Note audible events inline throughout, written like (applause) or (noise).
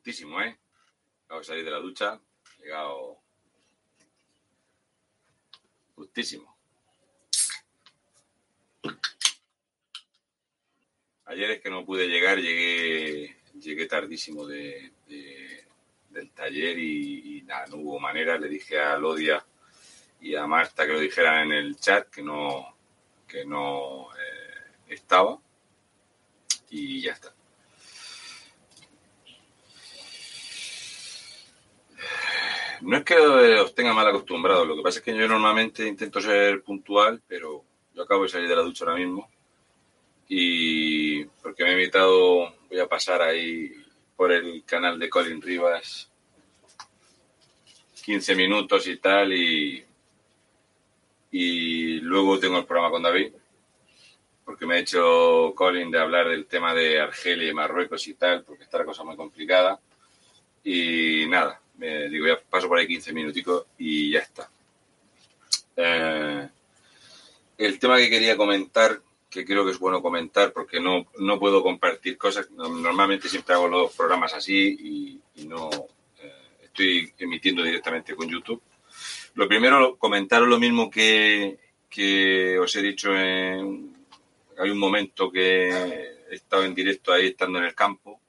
justísimo, ¿eh? Acabo de salir de la ducha. Llegado justísimo. Ayer es que no pude llegar, llegué, llegué tardísimo de, de- del taller y, y nada, no hubo manera. Le dije a Lodia y a Marta que lo dijeran en el chat que no, que no eh, estaba y ya está. No es que os tenga mal acostumbrado, lo que pasa es que yo normalmente intento ser puntual, pero yo acabo de salir de la ducha ahora mismo y porque me he invitado, voy a pasar ahí por el canal de Colin Rivas 15 minutos y tal y, y luego tengo el programa con David porque me ha hecho Colin de hablar del tema de Argelia y Marruecos y tal, porque está la cosa muy complicada. Y nada, me digo, ya paso por ahí 15 minuticos y ya está. Eh, el tema que quería comentar, que creo que es bueno comentar, porque no, no puedo compartir cosas, no- normalmente siempre hago los programas así y, y no eh, estoy emitiendo directamente con YouTube. Lo primero, comentaros lo mismo que, que os he dicho en, hay un momento que he estado en directo ahí estando en el campo.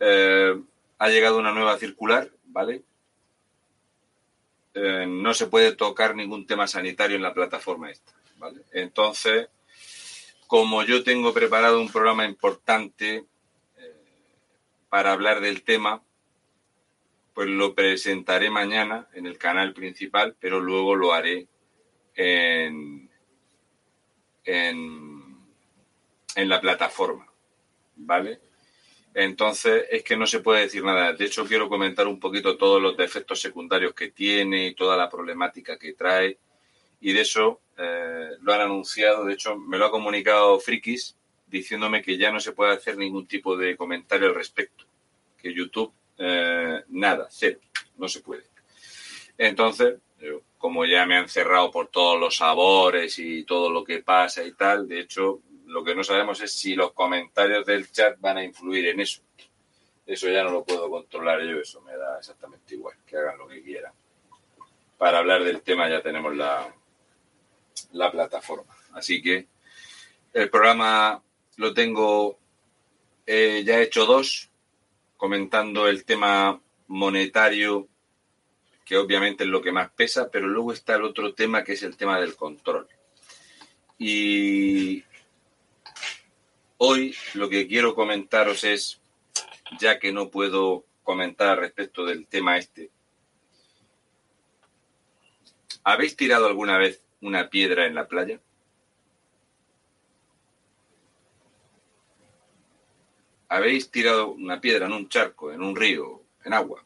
Eh, ha llegado una nueva circular, ¿vale? Eh, no se puede tocar ningún tema sanitario en la plataforma esta, ¿vale? Entonces, como yo tengo preparado un programa importante eh, para hablar del tema, pues lo presentaré mañana en el canal principal, pero luego lo haré en, en, en la plataforma, ¿vale? Entonces es que no se puede decir nada. De hecho, quiero comentar un poquito todos los defectos secundarios que tiene y toda la problemática que trae. Y de eso eh, lo han anunciado. De hecho, me lo ha comunicado Frikis diciéndome que ya no se puede hacer ningún tipo de comentario al respecto. Que YouTube, eh, nada, cero, no se puede. Entonces, yo, como ya me han cerrado por todos los sabores y todo lo que pasa y tal, de hecho, lo que no sabemos es si los comentarios del chat van a influir en eso. Eso ya no lo puedo controlar yo, eso me da exactamente igual, que hagan lo que quieran. Para hablar del tema ya tenemos la, la plataforma. Así que el programa lo tengo, eh, ya he hecho dos, comentando el tema monetario que obviamente es lo que más pesa, pero luego está el otro tema que es el tema del control. Y hoy lo que quiero comentaros es, ya que no puedo comentar respecto del tema este, ¿habéis tirado alguna vez una piedra en la playa? ¿Habéis tirado una piedra en un charco, en un río, en agua?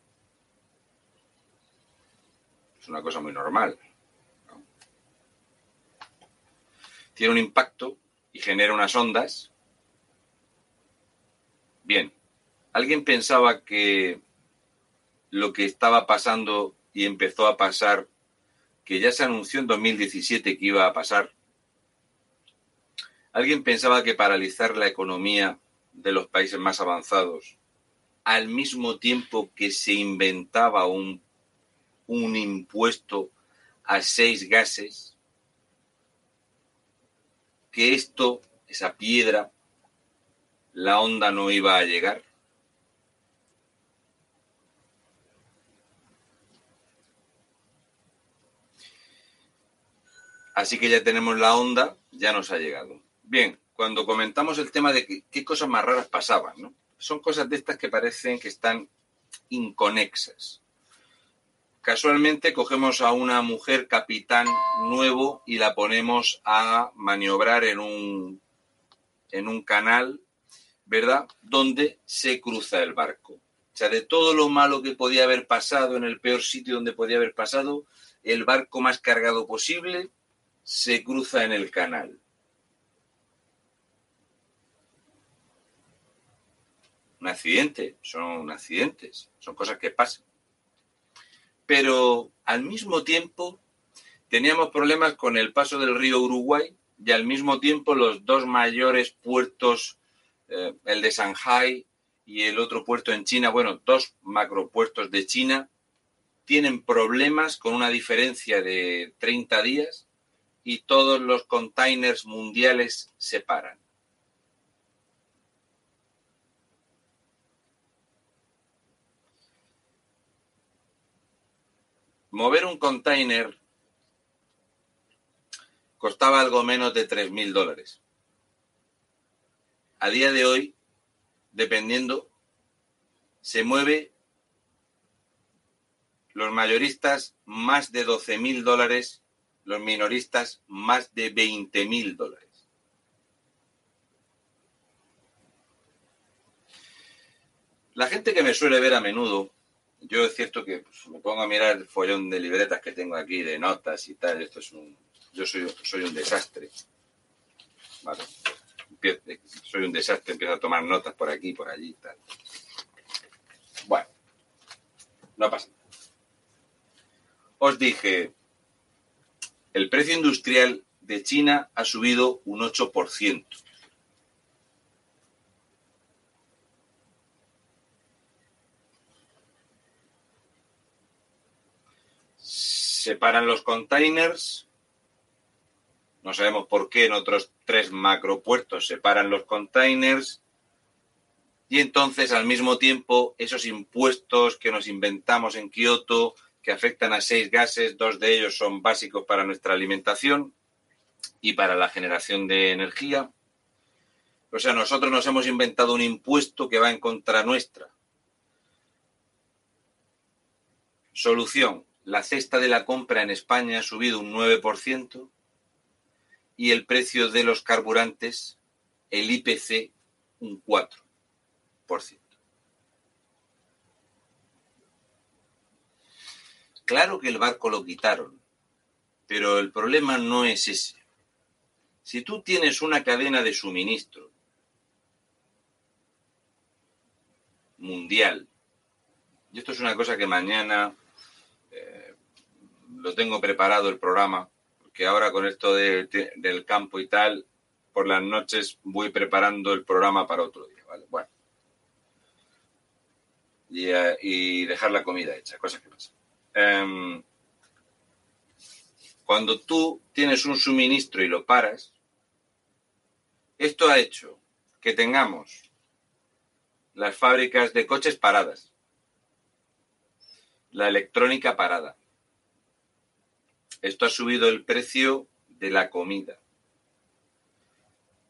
Es una cosa muy normal. ¿no? Tiene un impacto y genera unas ondas. Bien, ¿alguien pensaba que lo que estaba pasando y empezó a pasar, que ya se anunció en 2017 que iba a pasar? ¿Alguien pensaba que paralizar la economía de los países más avanzados, al mismo tiempo que se inventaba un un impuesto a seis gases, que esto, esa piedra, la onda no iba a llegar. Así que ya tenemos la onda, ya nos ha llegado. Bien, cuando comentamos el tema de qué, cosas más raras pasaban. Son cosas de estas que parecen que están inconexas. casualmente cogemos a una mujer capitán nuevo y la ponemos a maniobrar en un, en un canal, ¿verdad? Donde se cruza el barco. O sea, de todo lo malo que podía haber pasado, en el peor sitio donde podía haber pasado, el barco más cargado posible se cruza en el canal. Un accidente, son accidentes, son cosas que pasan pero al mismo tiempo teníamos problemas con el paso del río Uruguay y al mismo tiempo los dos mayores puertos, eh, el de Shanghai y el otro puerto en China, bueno, dos macropuertos de China, tienen problemas con una diferencia de 30 días y todos los containers mundiales se paran. mover un container costaba algo menos de 3.000 dólares. A día de hoy, dependiendo, se mueve los mayoristas más de 12.000 dólares, los minoristas más de 20.000 dólares. La gente que me suele ver a menudo yo es cierto que pues, me pongo a mirar el follón de libretas que tengo aquí, de notas y tal. Esto es un. Yo soy, soy un desastre. Vale. Soy un desastre, empiezo a tomar notas por aquí, por allí tal. Bueno, no pasa nada. Os dije, el precio industrial de China ha subido un 8%. separan los containers. No sabemos por qué en otros tres macropuertos separan los containers. Y entonces, al mismo tiempo, esos impuestos que nos inventamos en Kioto, que afectan a seis gases, dos de ellos son básicos para nuestra alimentación y para la generación de energía. O sea, nosotros nos hemos inventado un impuesto que va en contra nuestra. Solución, la cesta de la compra en España ha subido un 9% y el precio de los carburantes, el IPC, un 4%. Claro que el barco lo quitaron, pero el problema no es ese. Si tú tienes una cadena de suministro mundial, y esto es una cosa que mañana lo tengo preparado el programa, porque ahora con esto del campo y tal, por las noches voy preparando el programa para otro día, ¿vale? Bueno. Y, eh, dejar la comida hecha, cosas que pasan. Em, cuando tú tienes un suministro y lo paras, esto ha hecho que tengamos las fábricas de coches paradas, la electrónica parada, esto ha subido el precio de la comida.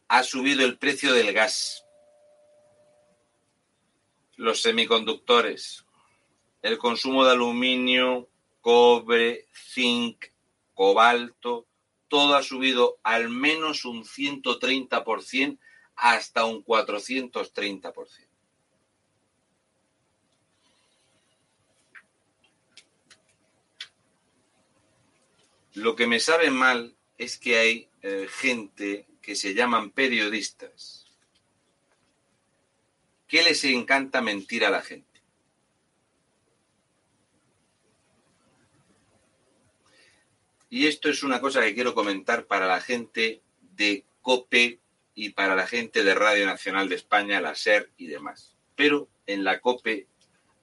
Ha subido el precio del gas. Los semiconductores. El consumo de aluminio, cobre, zinc, cobalto. Todo ha subido al menos un 130% hasta un 430%. Lo que me sabe mal es que hay eh, gente que se llaman periodistas que les encanta mentir a la gente. Y esto es una cosa que quiero comentar para la gente de COPE y para la gente de Radio Nacional de España, la SER y demás. Pero en la COPE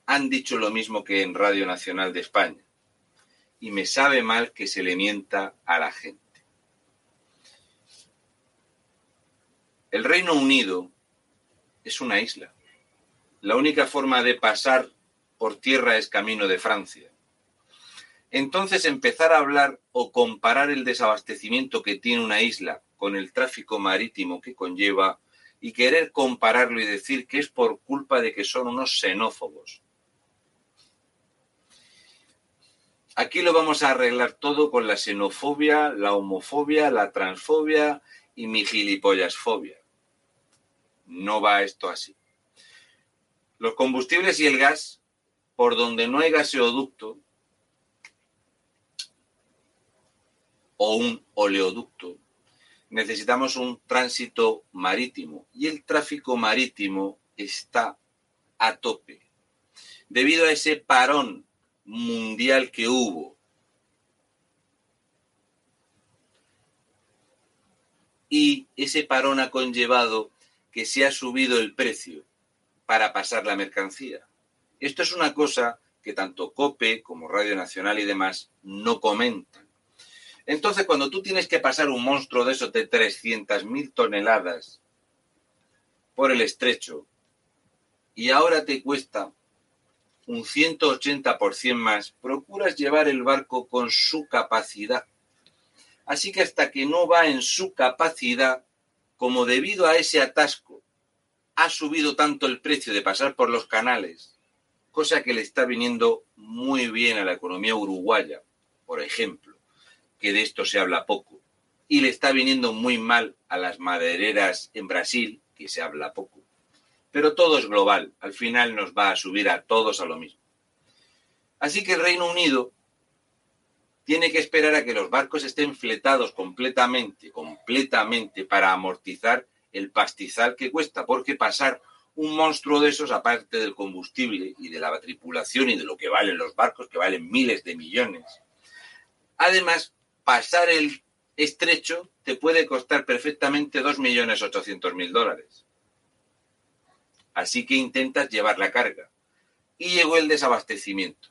han dicho lo mismo que en Radio Nacional de España y me sabe mal que se le mienta a la gente. El Reino Unido es una isla. La única forma de pasar por tierra es camino de Francia. Entonces empezar a hablar o comparar el desabastecimiento que tiene una isla con el tráfico marítimo que conlleva y querer compararlo y decir que es por culpa de que son unos xenófobos Aquí lo vamos a arreglar todo con la xenofobia, la homofobia, la transfobia y mi gilipollasfobia. No va esto así. Los combustibles y el gas, por donde no hay gaseoducto o un oleoducto, necesitamos un tránsito marítimo y el tráfico marítimo está a tope. Debido a ese parón mundial que hubo. Y ese parón ha conllevado que se ha subido el precio para pasar la mercancía. Esto es una cosa que tanto COPE como Radio Nacional y demás no comentan. Entonces, cuando tú tienes que pasar un monstruo de esos de 300.000 toneladas por el estrecho y ahora te cuesta un 180% más, procuras llevar el barco con su capacidad. Así que hasta que no va en su capacidad, como debido a ese atasco ha subido tanto el precio de pasar por los canales, cosa que le está viniendo muy bien a la economía uruguaya, por ejemplo, que de esto se habla poco, y le está viniendo muy mal a las madereras en Brasil, que se habla poco pero todo es global. Al final nos va a subir a todos a lo mismo. Así que el Reino Unido tiene que esperar a que los barcos estén fletados completamente, completamente para amortizar el pastizal que cuesta, porque pasar un monstruo de esos, aparte del combustible y de la tripulación y de lo que valen los barcos, que valen miles de millones. Además, pasar el estrecho te puede costar perfectamente 2.800.000 dólares. Así que intentas llevar la carga. Y llegó el desabastecimiento.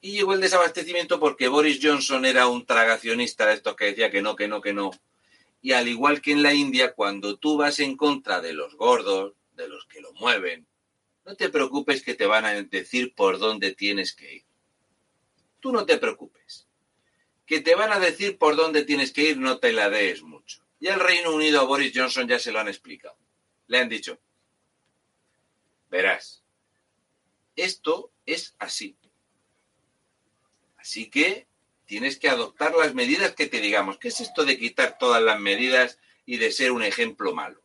Y llegó el desabastecimiento porque Boris Johnson era un tragacionista de estos que decía que no, que no, que no. Y al igual que en la India, cuando tú vas en contra de los gordos, de los que lo mueven, no te preocupes que te van a decir por dónde tienes que ir. Tú no te preocupes. Que te van a decir por dónde tienes que ir, no te la des mucho. Y al Reino Unido a Boris Johnson ya se lo han explicado. Le han dicho, Verás, esto es así. Así que tienes que adoptar las medidas que te digamos. ¿Qué es esto de quitar todas las medidas y de ser un ejemplo malo?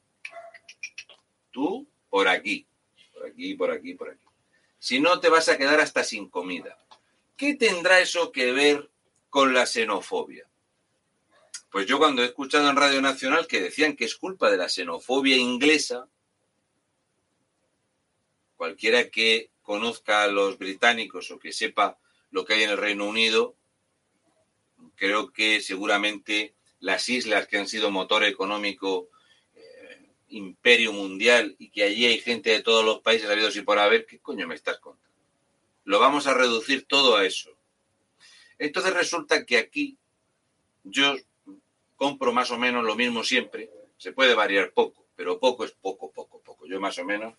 Tú, por aquí, por aquí, por aquí, por aquí. Si no, te vas a quedar hasta sin comida. ¿Qué tendrá eso que ver con la xenofobia? Pues yo cuando he escuchado en Radio Nacional que decían que es culpa de la xenofobia inglesa, cualquiera que conozca a los británicos o que sepa lo que hay en el Reino Unido, creo que seguramente las islas que han sido motor económico, eh, imperio mundial, y que allí hay gente de todos los países habidos y por haber, ¿qué coño me estás contando? Lo vamos a reducir todo a eso. Entonces resulta que aquí yo compro más o menos lo mismo siempre, se puede variar poco, pero poco es poco, poco, poco. Yo más o menos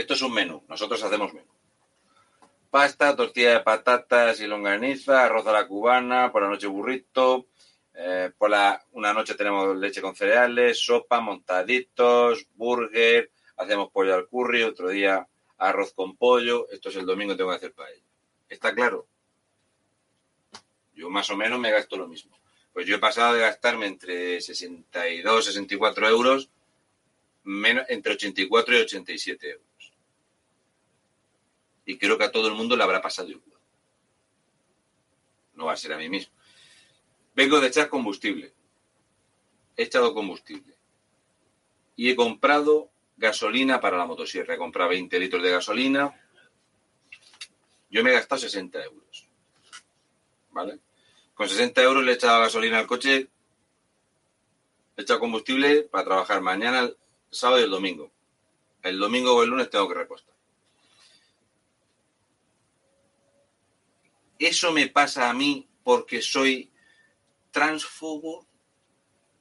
Esto es un menú, nosotros hacemos menú. Pasta, tortilla de patatas y longaniza, arroz a la cubana, por la noche burrito, eh, por la, una noche tenemos leche con cereales, sopa, montaditos, burger, hacemos pollo al curry, otro día arroz con pollo, esto es el domingo, tengo que hacer paella. ¿Está claro? Yo más o menos me gasto lo mismo. Pues yo he pasado de gastarme entre 62, 64 euros, menos, entre 84 y 87 euros y creo que a todo el mundo le habrá pasado igual. No va a ser a mí mismo. Vengo de echar combustible. He echado combustible. Y he comprado gasolina para la motosierra. He comprado 20 litros de gasolina. Yo me he gastado 60 euros. ¿Vale? Con 60 euros le he echado gasolina al coche. He echado combustible para trabajar mañana, el sábado y el domingo. El domingo o el lunes tengo que repostar. Eso me pasa a mí porque soy transfobo,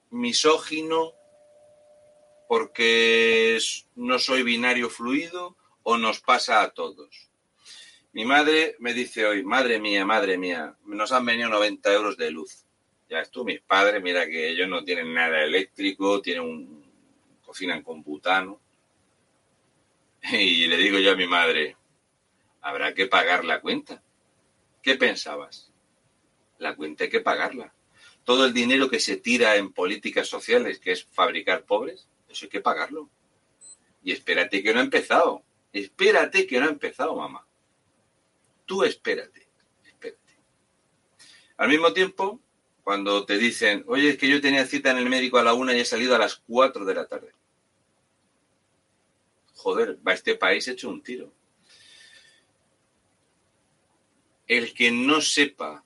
misógino, porque no soy binario fluido o nos pasa a todos. Mi madre me dice hoy, madre mía, madre mía, nos han venido 90 euros de luz. Ya es tú, mis padres, mira que ellos no tienen nada eléctrico, tienen un, cocinan con butano. (laughs) Y le digo yo a mi madre, habrá que pagar la cuenta. ¿Qué pensabas? La cuenta hay que pagarla. Todo el dinero que se tira en políticas sociales, que es fabricar pobres, eso hay que pagarlo. Y espérate que no ha empezado. Espérate que no ha empezado, mamá. Tú espérate, espérate. Al mismo tiempo, cuando te dicen, oye, es que yo tenía cita en el médico a la una y he salido a las cuatro de la tarde. Joder, va este país hecho un tiro. El que no sepa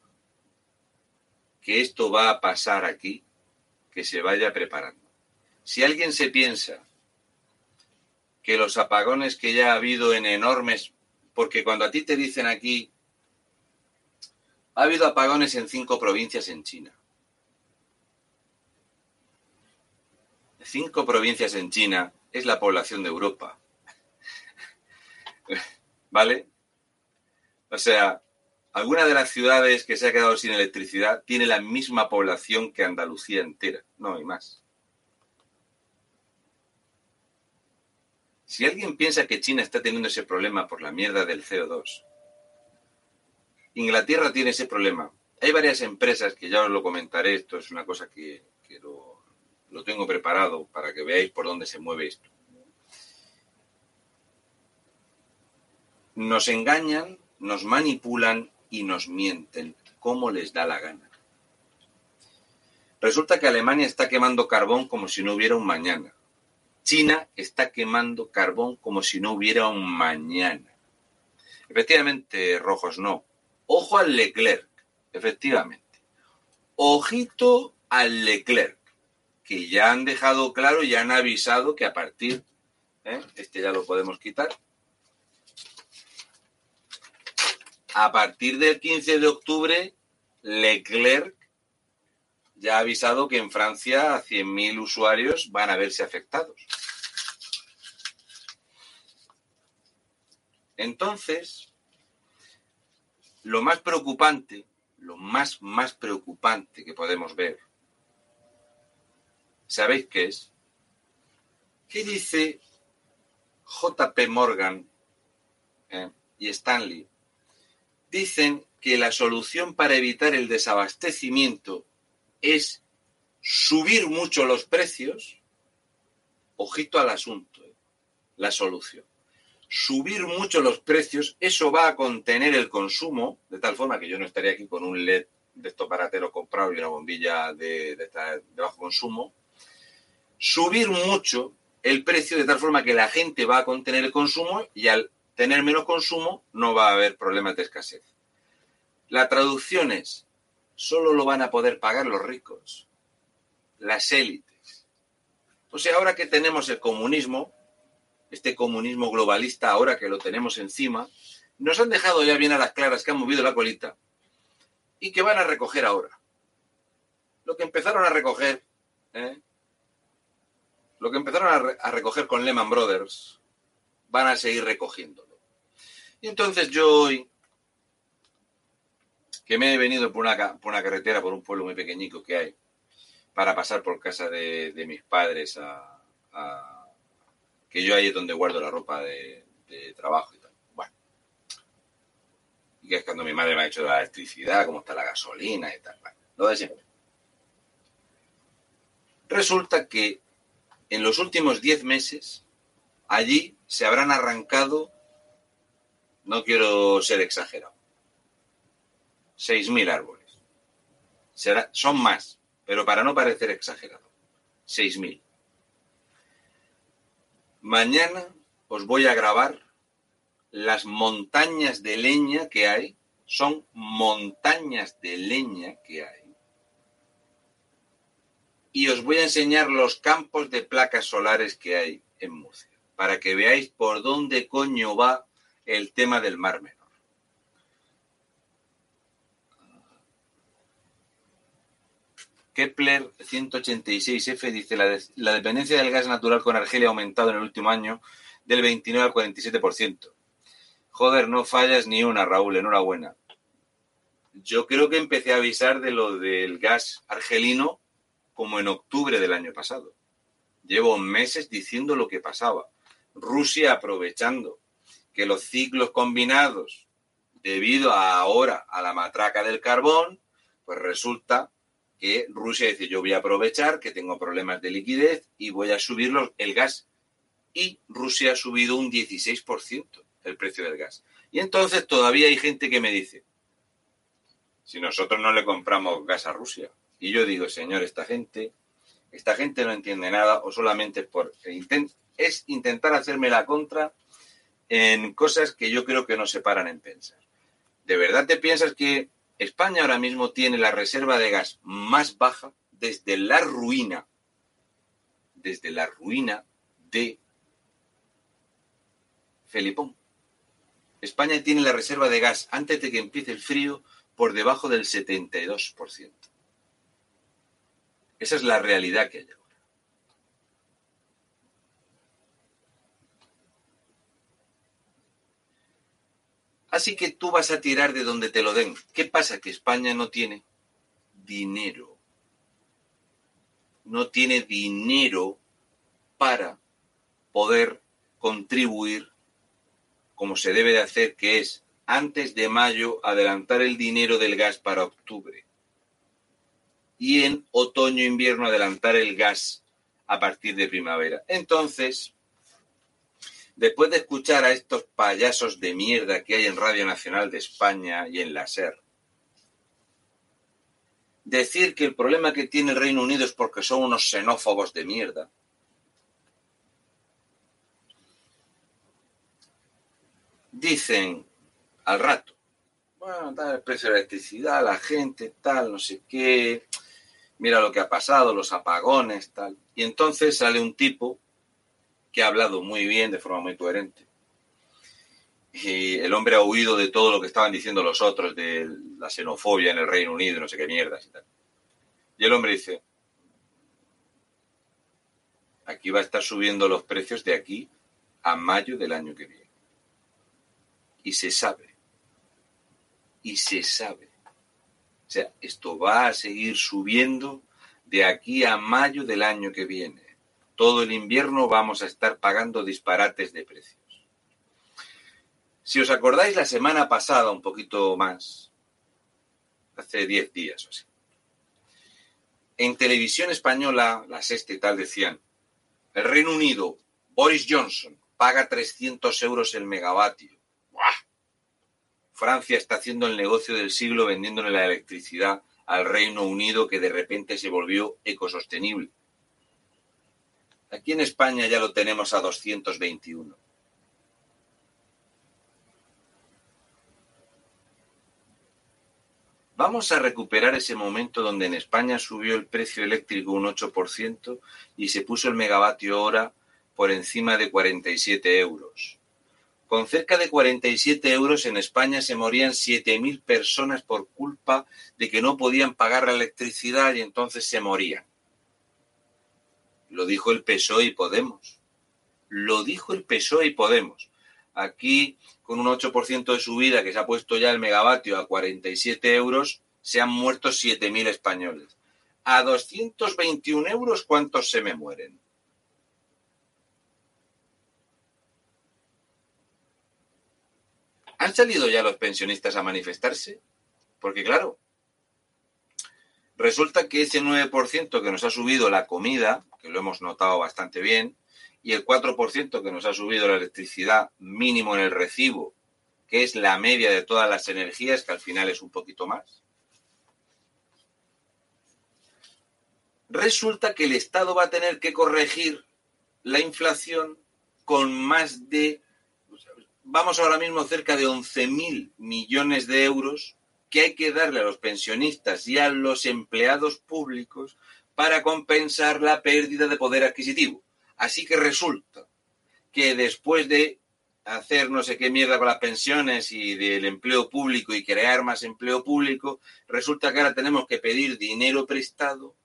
que esto va a pasar aquí, que se vaya preparando. Si alguien se piensa que los apagones que ya ha habido en enormes, porque cuando a ti te dicen aquí, ha habido apagones en cinco provincias en China. Cinco provincias en China es la población de Europa. (laughs) ¿Vale? O sea, alguna de las ciudades que se ha quedado sin electricidad tiene la misma población que Andalucía entera. No hay más. Si alguien piensa que China está teniendo ese problema por la mierda del CO2, Inglaterra tiene ese problema. Hay varias empresas que ya os lo comentaré, esto es una cosa que, lo, lo tengo preparado para que veáis por dónde se mueve esto. Nos engañan, nos manipulan y nos mienten como les da la gana. Resulta que Alemania está quemando carbón como si no hubiera un mañana. China está quemando carbón como si no hubiera un mañana. Efectivamente, rojos no. Ojo al Leclerc, efectivamente. Ojito al Leclerc, que ya han dejado claro, ya han avisado que a partir, ¿eh? este ya lo podemos quitar, a partir del 15 de octubre, Leclerc ya ha avisado que en Francia 100.000 usuarios van a verse afectados. Entonces, lo más preocupante, lo más, más preocupante que podemos ver, ¿sabéis qué es? ¿Qué dice JP Morgan eh, y Stanley? Dicen que la solución para evitar el desabastecimiento es subir mucho los precios, ojito al asunto, ¿eh? la solución. Subir mucho los precios, eso va a contener el consumo, de tal forma que yo no estaría aquí con un LED de estos barateros comprado y una bombilla de bajo consumo. Subir mucho el precio de tal forma que la gente va a contener el consumo y al tener menos consumo no va a haber problemas de escasez. La traducción es, solo lo van a poder pagar los ricos, las élites. O sea, ahora que tenemos el comunismo, este comunismo globalista, ahora que lo tenemos encima, nos han dejado ya bien a las claras que han movido la colita y que van a recoger ahora. Lo que empezaron a recoger, ¿eh? lo que empezaron a, re a recoger con Lehman Brothers, van a seguir recogiéndolo. Y entonces yo hoy que me he venido por una, por una carretera, por un pueblo muy pequeñico que hay, para pasar por casa de, de mis padres, a, que yo ahí es donde guardo la ropa de, de, trabajo y tal. Bueno. Y que es cuando mi madre me ha hecho la electricidad, cómo está la gasolina y tal. Bueno, lo de siempre. Resulta que en los últimos 10 meses, allí se habrán arrancado, no quiero ser exagerado, 6.000 árboles. Será, son más, pero para no parecer exagerado, 6.000. Mañana os voy a grabar las montañas de leña que hay. Son montañas de leña que hay. Y os voy a enseñar los campos de placas solares que hay en Murcia, para que veáis por dónde coño va el tema del Mar Menor. Kepler 186F dice la, la dependencia del gas natural con Argelia ha aumentado en el último año del 29 al 47%. Joder, no fallas ni una, Raúl, enhorabuena. Yo creo que empecé a avisar de lo del gas argelino como en octubre del año pasado. Llevo meses diciendo lo que pasaba. Rusia aprovechando que los ciclos combinados, debido ahora a la matraca del carbón, pues resulta que Rusia dice yo voy a aprovechar que tengo problemas de liquidez y voy a subir el gas. Y Rusia ha subido un 16% el precio del gas. Y entonces todavía hay gente que me dice, si nosotros no le compramos gas a Rusia. Y yo digo, señor, esta gente, esta gente no entiende nada o solamente por es intentar hacerme la contra en cosas que yo creo que no se paran en pensar. ¿De verdad te piensas que España ahora mismo tiene la reserva de gas más baja desde la ruina, desde la ruina de Felipón? España tiene la reserva de gas antes de que empiece el frío por debajo del 72%. Esa es la realidad que hay Así que tú vas a tirar de donde te lo den. ¿Qué pasa? Que España no tiene dinero. No tiene dinero para poder contribuir como se debe de hacer, que es antes de mayo adelantar el dinero del gas para octubre y en otoño-invierno adelantar el gas a partir de primavera. Entonces, después de escuchar a estos payasos de mierda que hay en Radio Nacional de España y en la SER, decir que el problema que tiene el Reino Unido es porque son unos xenófobos de mierda, dicen al rato, bueno, tal el precio de la electricidad, la gente, tal, no sé qué, mira lo que ha pasado, los apagones, tal. Y entonces sale un tipo que ha hablado muy bien, de forma muy coherente. Y el hombre ha huido de todo lo que estaban diciendo los otros, de la xenofobia en el Reino Unido, no sé qué mierdas y tal. Y el hombre dice, aquí va a estar subiendo los precios de aquí a mayo del año que viene y se sabe. Y se sabe. O sea, esto va a seguir subiendo de aquí a mayo del año que viene. Todo el invierno vamos a estar pagando disparates de precios. Si os acordáis la semana pasada, un poquito más, hace 10 días o así, en televisión española, la sexta y tal, decían, el Reino Unido, Boris Johnson, paga 300 euros el megavatio Francia está haciendo el negocio del siglo vendiéndole la electricidad al Reino Unido que de repente se volvió ecosostenible. Aquí en España ya lo tenemos a 221. Vamos a recuperar ese momento donde en España subió el precio eléctrico un 8% y se puso el megavatio hora por encima de 47 euros. Con cerca de 47 euros en España se morían 7.000 personas por culpa de que no podían pagar la electricidad y entonces se morían. Lo dijo el PSOE y Podemos. Lo dijo el PSOE y Podemos. Aquí, con un 8% de subida que se ha puesto ya el megavatio a 47 euros, se han muerto 7.000 españoles. A 221 euros, ¿cuántos se me mueren? ¿Han salido ya los pensionistas a manifestarse? Porque claro, resulta que ese 9% que nos ha subido la comida, que lo hemos notado bastante bien, y el 4% que nos ha subido la electricidad mínimo en el recibo, que es la media de todas las energías, que al final es un poquito más, resulta que el Estado va a tener que corregir la inflación con más de vamos ahora mismo cerca de 11.000 millones de euros que hay que darle a los pensionistas y a los empleados públicos para compensar la pérdida de poder adquisitivo. Así que resulta que después de hacer no sé qué mierda con las pensiones y del empleo público y crear más empleo público, resulta que ahora tenemos que pedir dinero prestado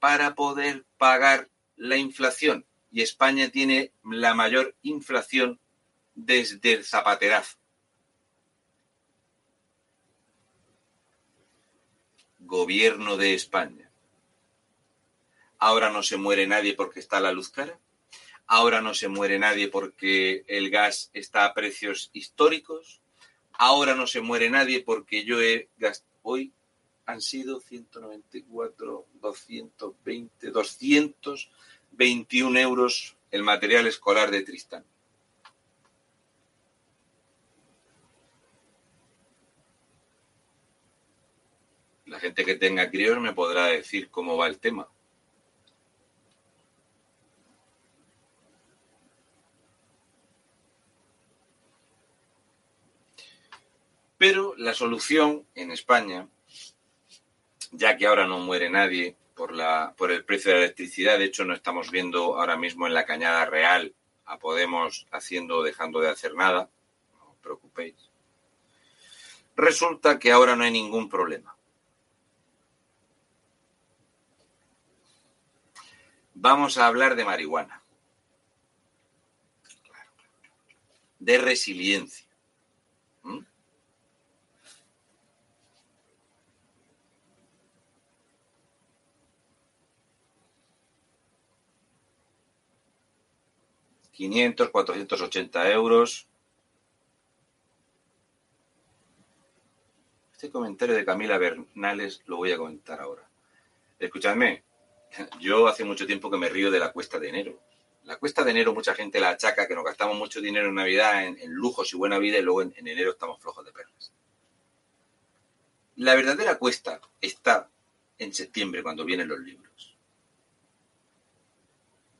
para poder pagar la inflación. Y España tiene la mayor inflación desde el zapaterazo. Gobierno de España. Ahora no se muere nadie porque está la luz cara. Ahora no se muere nadie porque el gas está a precios históricos. Ahora no se muere nadie porque yo he gastado. Hoy han sido 194, 220, 221 euros el material escolar de Tristán. La gente que tenga críos me podrá decir cómo va el tema. Pero la solución en España, ya que ahora no muere nadie por, el precio de la electricidad, de hecho no estamos viendo ahora mismo en la cañada real a Podemos haciendo o dejando de hacer nada, no os preocupéis. Resulta que ahora no hay ningún problema. Vamos a hablar de marihuana, de resiliencia. 500, 480 euros. Este comentario de Camila Bernales lo voy a comentar ahora. Escuchadme, yo hace mucho tiempo que me río de la cuesta de enero. La cuesta de enero mucha gente la achaca que nos gastamos mucho dinero en Navidad, en, lujos y buena vida y luego en, en enero estamos flojos de perlas. La verdadera cuesta está en septiembre cuando vienen los libros.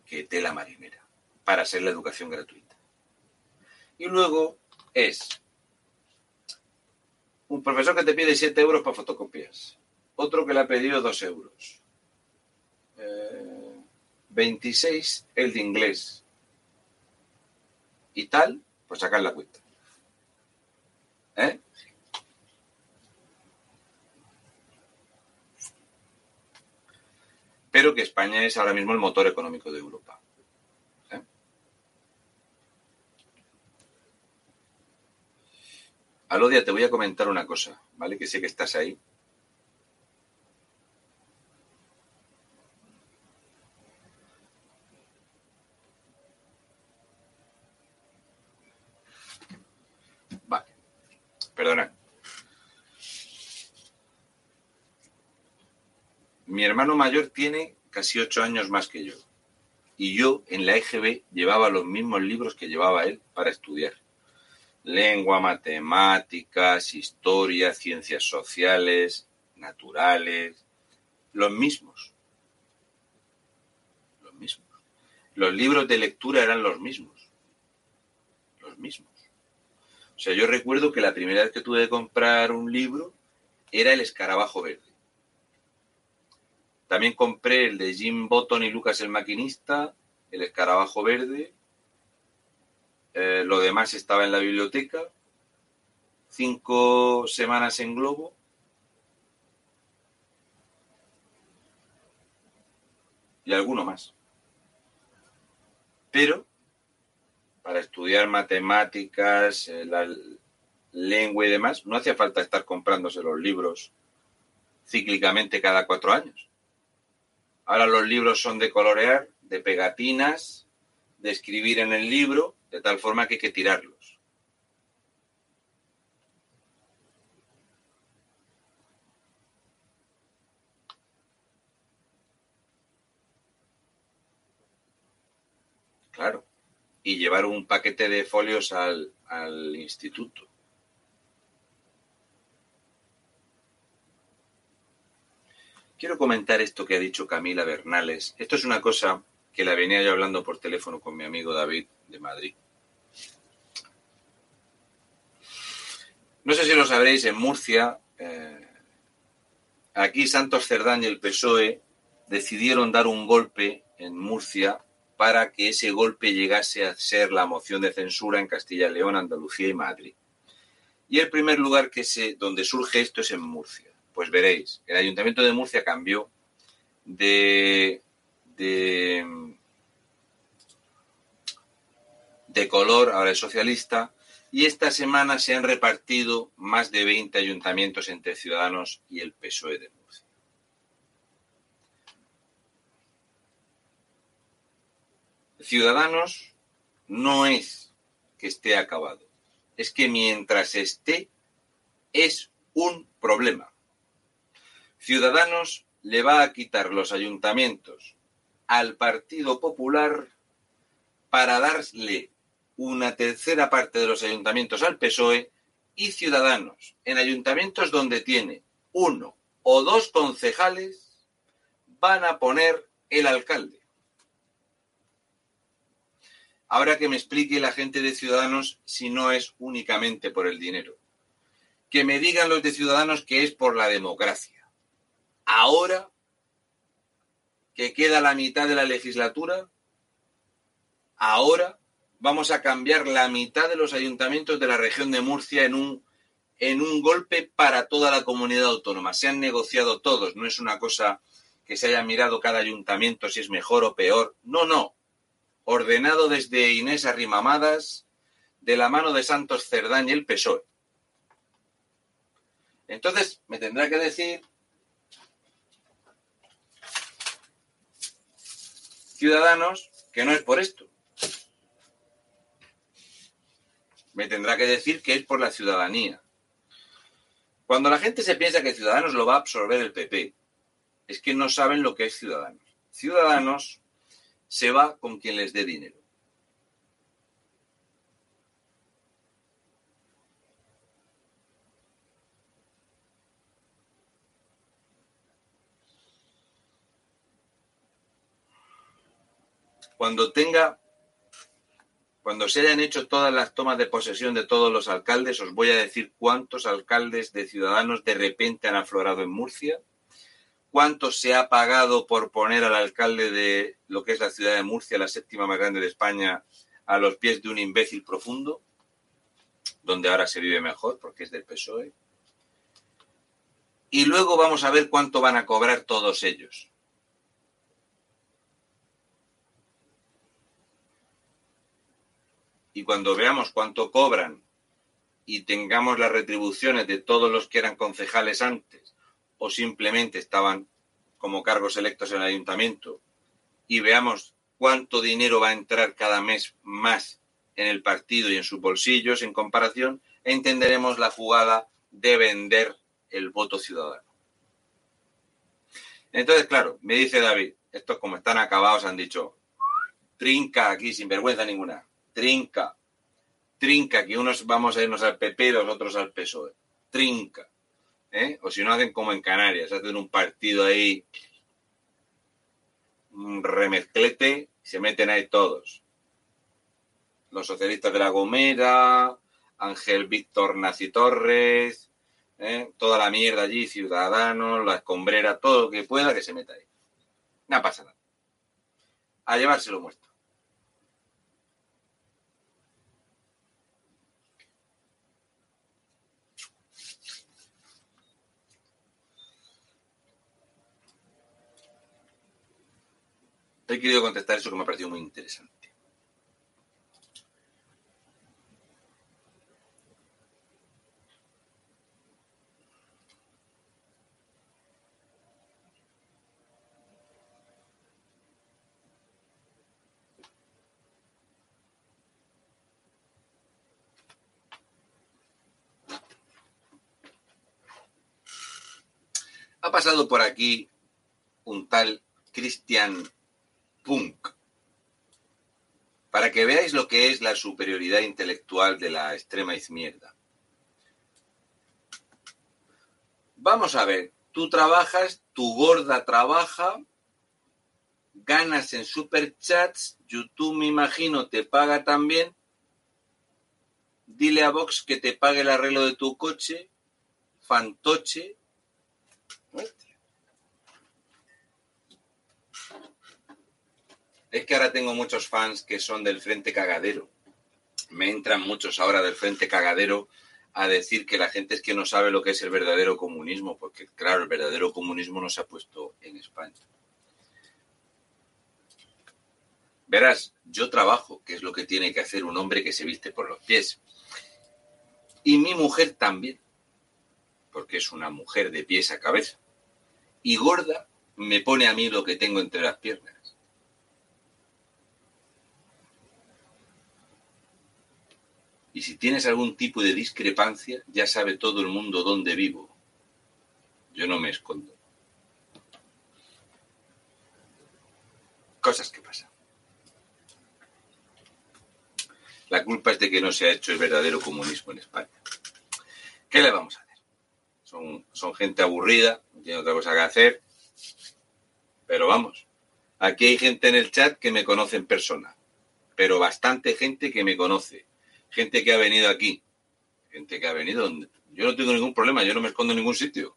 Que tela marinera para hacer la educación gratuita. Y luego es un profesor que te pide 7 euros para fotocopias, otro que le ha pedido 2 euros, eh, 26 el de inglés y tal, pues sacar la cuenta. ¿Eh? Pero que España es ahora mismo el motor económico de Europa. Alodia, te voy a comentar una cosa, ¿vale? Que sé que estás ahí. Vale. Perdona. Mi hermano mayor tiene casi ocho años más que yo. Y yo en la EGB llevaba los mismos libros que llevaba él para estudiar lengua, matemáticas, historia, ciencias sociales, naturales, los mismos. Los mismos. Los libros de lectura eran los mismos. Los mismos. O sea, yo recuerdo que la primera vez que tuve que comprar un libro era El Escarabajo Verde. También compré el de Jim Button y Lucas el Maquinista, El Escarabajo Verde, eh, lo demás estaba en la biblioteca. Cinco semanas en globo. Y alguno más. Pero para estudiar matemáticas, eh, la lengua y demás, no hacía falta estar comprándose los libros cíclicamente cada cuatro años. Ahora los libros son de colorear, de pegatinas, de escribir en el libro de tal forma que hay que tirarlos. Claro. Y llevar un paquete de folios al, al instituto. Quiero comentar esto que ha dicho Camila Bernales. Esto es una cosa que la venía yo hablando por teléfono con mi amigo David de Madrid. No sé si lo sabréis, en Murcia, eh, aquí Santos Cerdán y el PSOE decidieron dar un golpe en Murcia para que ese golpe llegase a ser la moción de censura en Castilla y León, Andalucía y Madrid. Y el primer lugar que se, donde surge esto es en Murcia. Pues veréis, el Ayuntamiento de Murcia cambió de, de de color, ahora es socialista, y esta semana se han repartido más de 20 ayuntamientos entre Ciudadanos y el PSOE de Murcia. Ciudadanos no es que esté acabado, es que mientras esté es un problema. Ciudadanos le va a quitar los ayuntamientos al Partido Popular para darle una tercera parte de los ayuntamientos al PSOE y Ciudadanos en ayuntamientos donde tiene uno o dos concejales van a poner el alcalde. Ahora que me explique la gente de Ciudadanos si no es únicamente por el dinero. Que me digan los de Ciudadanos que es por la democracia. Ahora que queda la mitad de la legislatura, ahora vamos a cambiar la mitad de los ayuntamientos de la región de Murcia en un, en un golpe para toda la comunidad autónoma. Se han negociado todos, no es una cosa que se haya mirado cada ayuntamiento si es mejor o peor. No, no. Ordenado desde Inés Arrimamadas, de la mano de Santos Cerdán y el PSOE. Entonces, me tendrá que decir Ciudadanos que no es por esto. Me tendrá que decir que es por la ciudadanía. Cuando la gente se piensa que Ciudadanos lo va a absorber el PP, es que no saben lo que es Ciudadanos. Ciudadanos se va con quien les dé dinero. Cuando tenga cuando se hayan hecho todas las tomas de posesión de todos los alcaldes, os voy a decir cuántos alcaldes de Ciudadanos de repente han aflorado en Murcia, cuánto se ha pagado por poner al alcalde de lo que es la ciudad de Murcia, la séptima más grande de España, a los pies de un imbécil profundo, donde ahora se vive mejor porque es del PSOE. Y luego vamos a ver cuánto van a cobrar todos ellos. Y cuando veamos cuánto cobran y tengamos las retribuciones de todos los que eran concejales antes o simplemente estaban como cargos electos en el ayuntamiento y veamos cuánto dinero va a entrar cada mes más en el partido y en sus bolsillos en comparación, entenderemos la jugada de vender el voto ciudadano. Entonces, claro, me dice David, estos como están acabados han dicho, trinca aquí sin vergüenza ninguna trinca, trinca, que unos vamos a irnos al PP, los otros al PSOE, trinca. ¿eh? O si no hacen como en Canarias, hacen un partido ahí, un remezclete, se meten ahí todos. Los socialistas de La Gomera, Ángel Víctor Naci Torres, ¿eh? toda la mierda allí, Ciudadanos, la escombrera, todo lo que pueda que se meta ahí. No pasa nada. A llevárselo muerto. He querido contestar eso que me ha parecido muy interesante. Ha pasado por aquí un tal Cristian Para que veáis lo que es la superioridad intelectual de la extrema izquierda. Vamos a ver, tú trabajas, tu gorda trabaja, ganas en superchats, YouTube me imagino te paga también. Dile a Vox que te pague el arreglo de tu coche, fantoche. Es que ahora tengo muchos fans que son del Frente Cagadero. Me entran muchos ahora del Frente Cagadero a decir que la gente es que no sabe lo que es el verdadero comunismo, porque claro, el verdadero comunismo no se ha puesto en España. Verás, yo trabajo, que es lo que tiene que hacer un hombre que se viste por los pies. Y mi mujer también, porque es una mujer de pies a cabeza. Y gorda me pone a mí lo que tengo entre las piernas. Y si tienes algún tipo de discrepancia, ya sabe todo el mundo dónde vivo. Yo no me escondo. Cosas que pasan. La culpa es de que no se ha hecho el verdadero comunismo en España. ¿Qué le vamos a hacer? Son, son gente aburrida, no tiene otra cosa que hacer. Pero vamos, aquí hay gente en el chat que me conoce en persona. Pero bastante gente que me conoce. Gente que ha venido aquí. Gente que ha venido. Yo no tengo ningún problema, yo no me escondo en ningún sitio.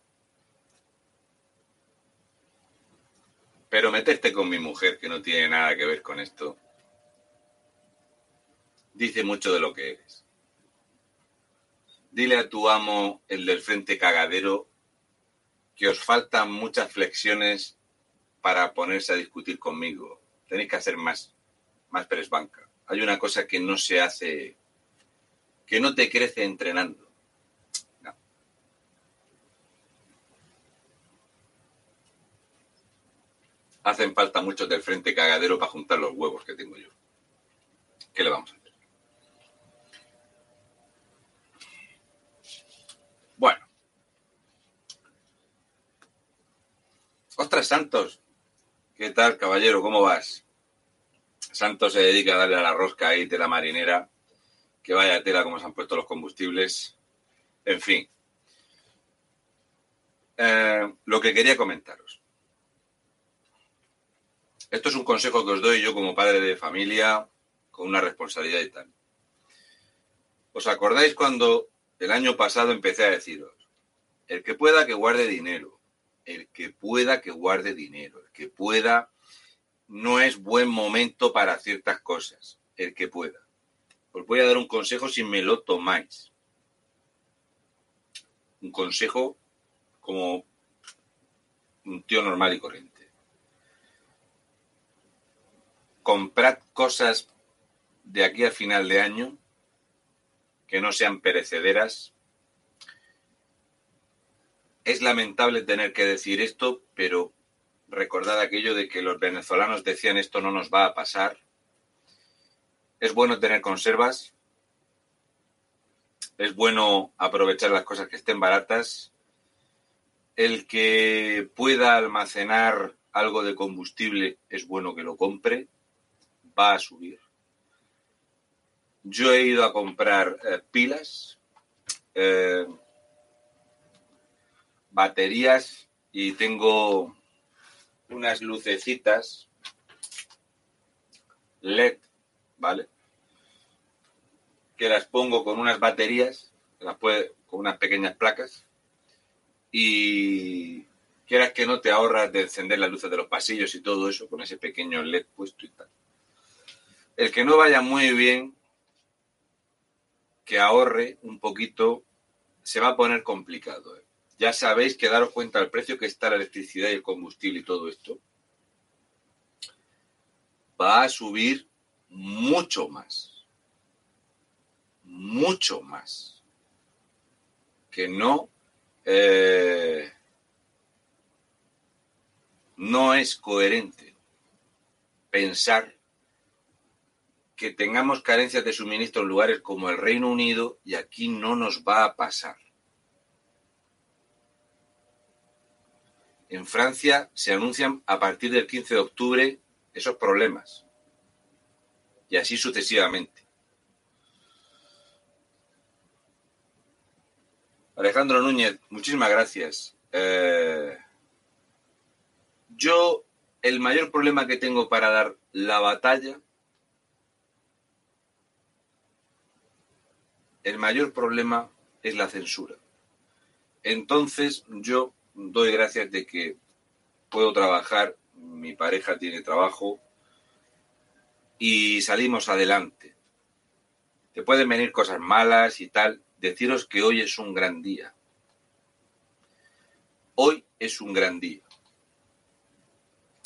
Pero meterte con mi mujer, que no tiene nada que ver con esto, dice mucho de lo que eres. Dile a tu amo, el del frente cagadero, que os faltan muchas flexiones para ponerse a discutir conmigo. Tenéis que hacer más, más presbanca. Hay una cosa que no se hace, que no te crece entrenando. Hacen falta muchos del frente cagadero para juntar los huevos que tengo yo. ¿Qué le vamos a hacer? Bueno. Ostras, Santos. ¿Qué tal, caballero? ¿Cómo vas? Santos se dedica a darle a la rosca ahí, la marinera. Que vaya tela como se han puesto los combustibles. En fin. Eh, lo que quería comentaros. Esto es un consejo que os doy yo como padre de familia, con una responsabilidad y tal. ¿Os acordáis cuando el año pasado empecé a deciros, el que pueda que guarde dinero, el que pueda que guarde dinero, el que pueda no es buen momento para ciertas cosas, el que pueda. Os voy a dar un consejo si me lo tomáis. Un consejo como un tío normal y corriente. Comprad cosas de aquí a final de año que no sean perecederas. Es lamentable tener que decir esto, pero recordad aquello de que los venezolanos decían esto no nos va a pasar. Es bueno tener conservas. Es bueno aprovechar las cosas que estén baratas. El que pueda almacenar algo de combustible es bueno que lo compre. Va a subir. Yo he ido a comprar eh, pilas, eh, baterías y tengo unas lucecitas LED, ¿vale? Que las pongo con unas baterías, las puede, con unas pequeñas placas y quieras que no te ahorras de encender las luces de los pasillos y todo eso con ese pequeño LED puesto y tal. El que no vaya muy bien que ahorre un poquito, se va a poner complicado. ¿eh? Ya sabéis que daros cuenta del precio que está la electricidad y el combustible y todo esto. Va a subir mucho más. Mucho más. Que no. Eh, no es coherente pensar que tengamos carencias de suministro en lugares como el Reino Unido y aquí no nos va a pasar. En Francia se anuncian a partir del 15 de octubre esos problemas. Y así sucesivamente. Alejandro Núñez, muchísimas gracias. Eh, yo, el mayor problema que tengo para dar la batalla el mayor problema es la censura. Entonces yo doy gracias de que puedo trabajar, mi pareja tiene trabajo y salimos adelante. Te pueden venir cosas malas y tal. Deciros que hoy es un gran día. Hoy es un gran día.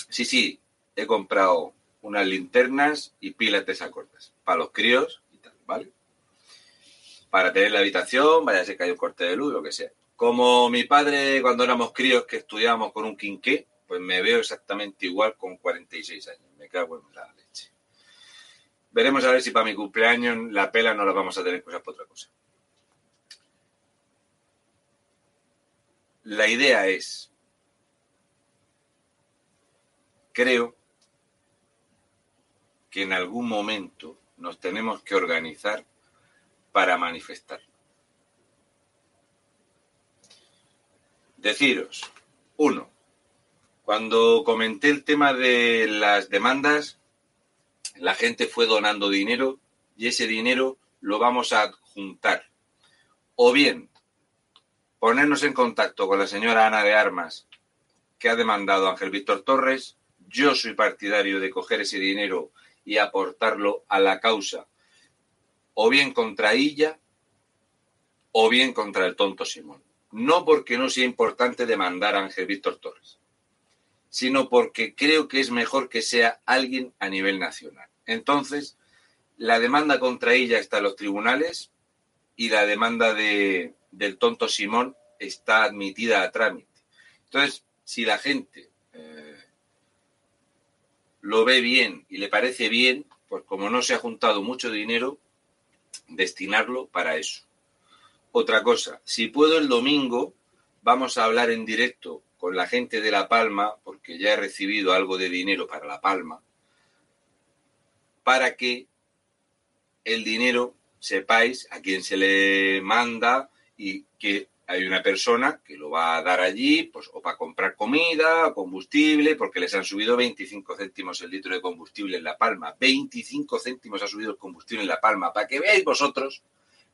Sí, sí, he comprado unas linternas y pilas de cortas para los críos y tal, ¿vale? para tener la habitación, vaya a ser que hay un corte de luz, lo que sea. Como mi padre cuando éramos críos que estudiábamos con un quinqué, pues me veo exactamente igual con 46 años. Me cago en la leche. veremos a ver si para mi cumpleaños la pela no la vamos a tener cosas por otra cosa. La idea es, creo que en algún momento nos tenemos que organizar para manifestar. Deciros, uno, cuando comenté el tema de las demandas, la gente fue donando dinero y ese dinero lo vamos a juntar. O bien, ponernos en contacto con la señora Ana de Armas, que ha demandado a Ángel Víctor Torres. Yo soy partidario de coger ese dinero y aportarlo a la causa, o bien contra ella, o bien contra el tonto Simón. No porque no sea importante demandar a Ángel Víctor Torres, sino porque creo que es mejor que sea alguien a nivel nacional. Entonces, la demanda contra ella está en los tribunales y la demanda de, del tonto Simón está admitida a trámite. Entonces, si la gente eh, lo ve bien y le parece bien, pues como no se ha juntado mucho dinero, destinarlo para eso. Otra cosa, si puedo el domingo, vamos a hablar en directo con la gente de La Palma, porque ya he recibido algo de dinero para La Palma, para que el dinero sepáis a quién se le manda y que hay una persona que lo va a dar allí, pues, o para comprar comida, combustible, porque les han subido 25 céntimos el litro de combustible en La Palma. 25 céntimos ha subido el combustible en La Palma, para que veáis vosotros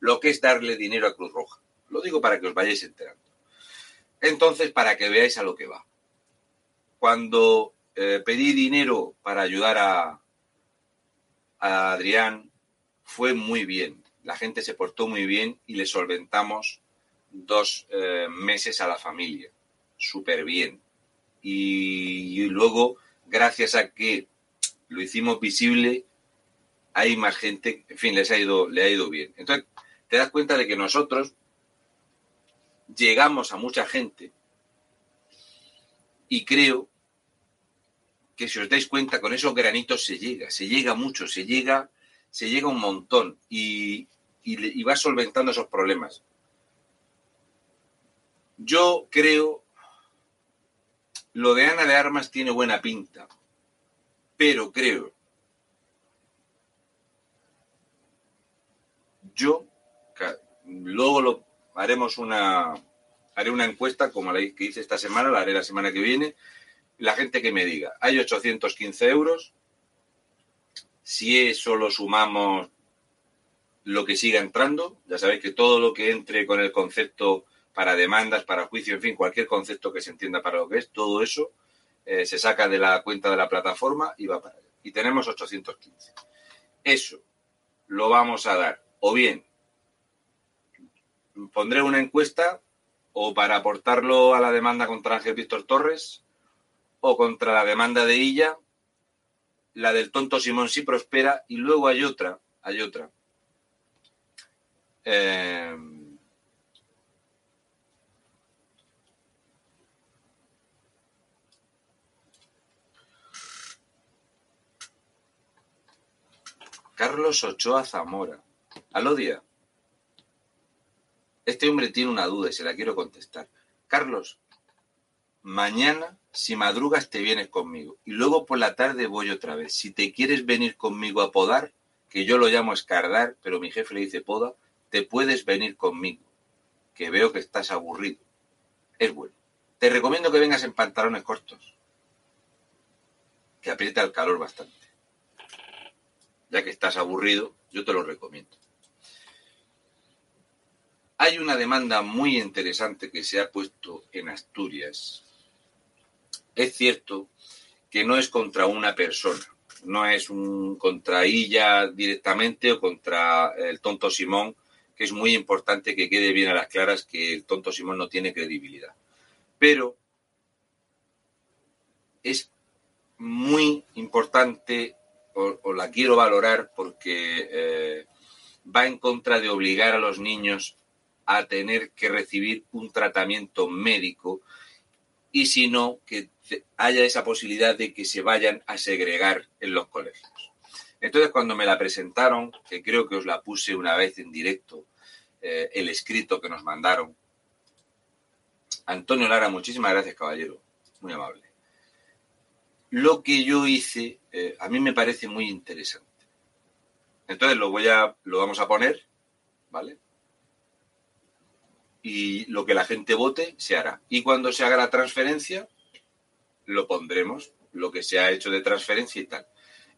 lo que es darle dinero a Cruz Roja. Lo digo para que os vayáis enterando. Entonces, para que veáis a lo que va. Cuando eh, pedí dinero para ayudar a, a Adrián, fue muy bien. La gente se portó muy bien y le solventamos dos eh, meses a la familia. Súper bien. Y, luego, gracias a que lo hicimos visible, hay más gente, en fin, les ha ido, le ha ido bien. Entonces, te das cuenta de que nosotros llegamos a mucha gente y creo que si os dais cuenta, con esos granitos se llega, se llega mucho, se llega, se llega un montón y, y va solventando esos problemas. Yo creo, lo de Ana de Armas tiene buena pinta, pero creo, yo, luego lo haremos una, haré una encuesta como la que hice esta semana, la haré la semana que viene, la gente que me diga, hay 815 euros, si eso lo sumamos lo que siga entrando, ya sabéis que todo lo que entre con el concepto para demandas, para juicio, en fin, cualquier concepto que se entienda para lo que es, todo eso eh, se saca de la cuenta de la plataforma y va para allá. Y tenemos 815. Eso lo vamos a dar, o bien pondré una encuesta o para aportarlo a la demanda contra Ángel Víctor Torres o contra la demanda de Illa, la del tonto Simón sí prospera y luego hay otra, hay otra. Eh, Carlos Ochoa Zamora. Alodia. Este hombre tiene una duda y se la quiero contestar. Carlos, mañana, si madrugas, te vienes conmigo. Y luego por la tarde voy otra vez. Si te quieres venir conmigo a podar, que yo lo llamo escardar, pero mi jefe le dice poda, te puedes venir conmigo. Que veo que estás aburrido. Es bueno. Te recomiendo que vengas en pantalones cortos. Que aprieta el calor bastante ya que estás aburrido, yo te lo recomiendo. Hay una demanda muy interesante que se ha puesto en Asturias. Es cierto que no es contra una persona, no es un contra ella directamente o contra el tonto Simón, que es muy importante que quede bien a las claras que el tonto Simón no tiene credibilidad. Pero es muy importante o, la quiero valorar porque eh, va en contra de obligar a los niños a tener que recibir un tratamiento médico y si no, que haya esa posibilidad de que se vayan a segregar en los colegios. Entonces, cuando me la presentaron, que creo que os la puse una vez en directo, eh, el escrito que nos mandaron, Antonio Lara, muchísimas gracias, caballero. Muy amable. Lo que yo hice, eh, a mí me parece muy interesante. Entonces lo voy a, lo vamos a poner, ¿vale? Y lo que la gente vote se hará. Y cuando se haga la transferencia, lo pondremos, lo que se ha hecho de transferencia y tal.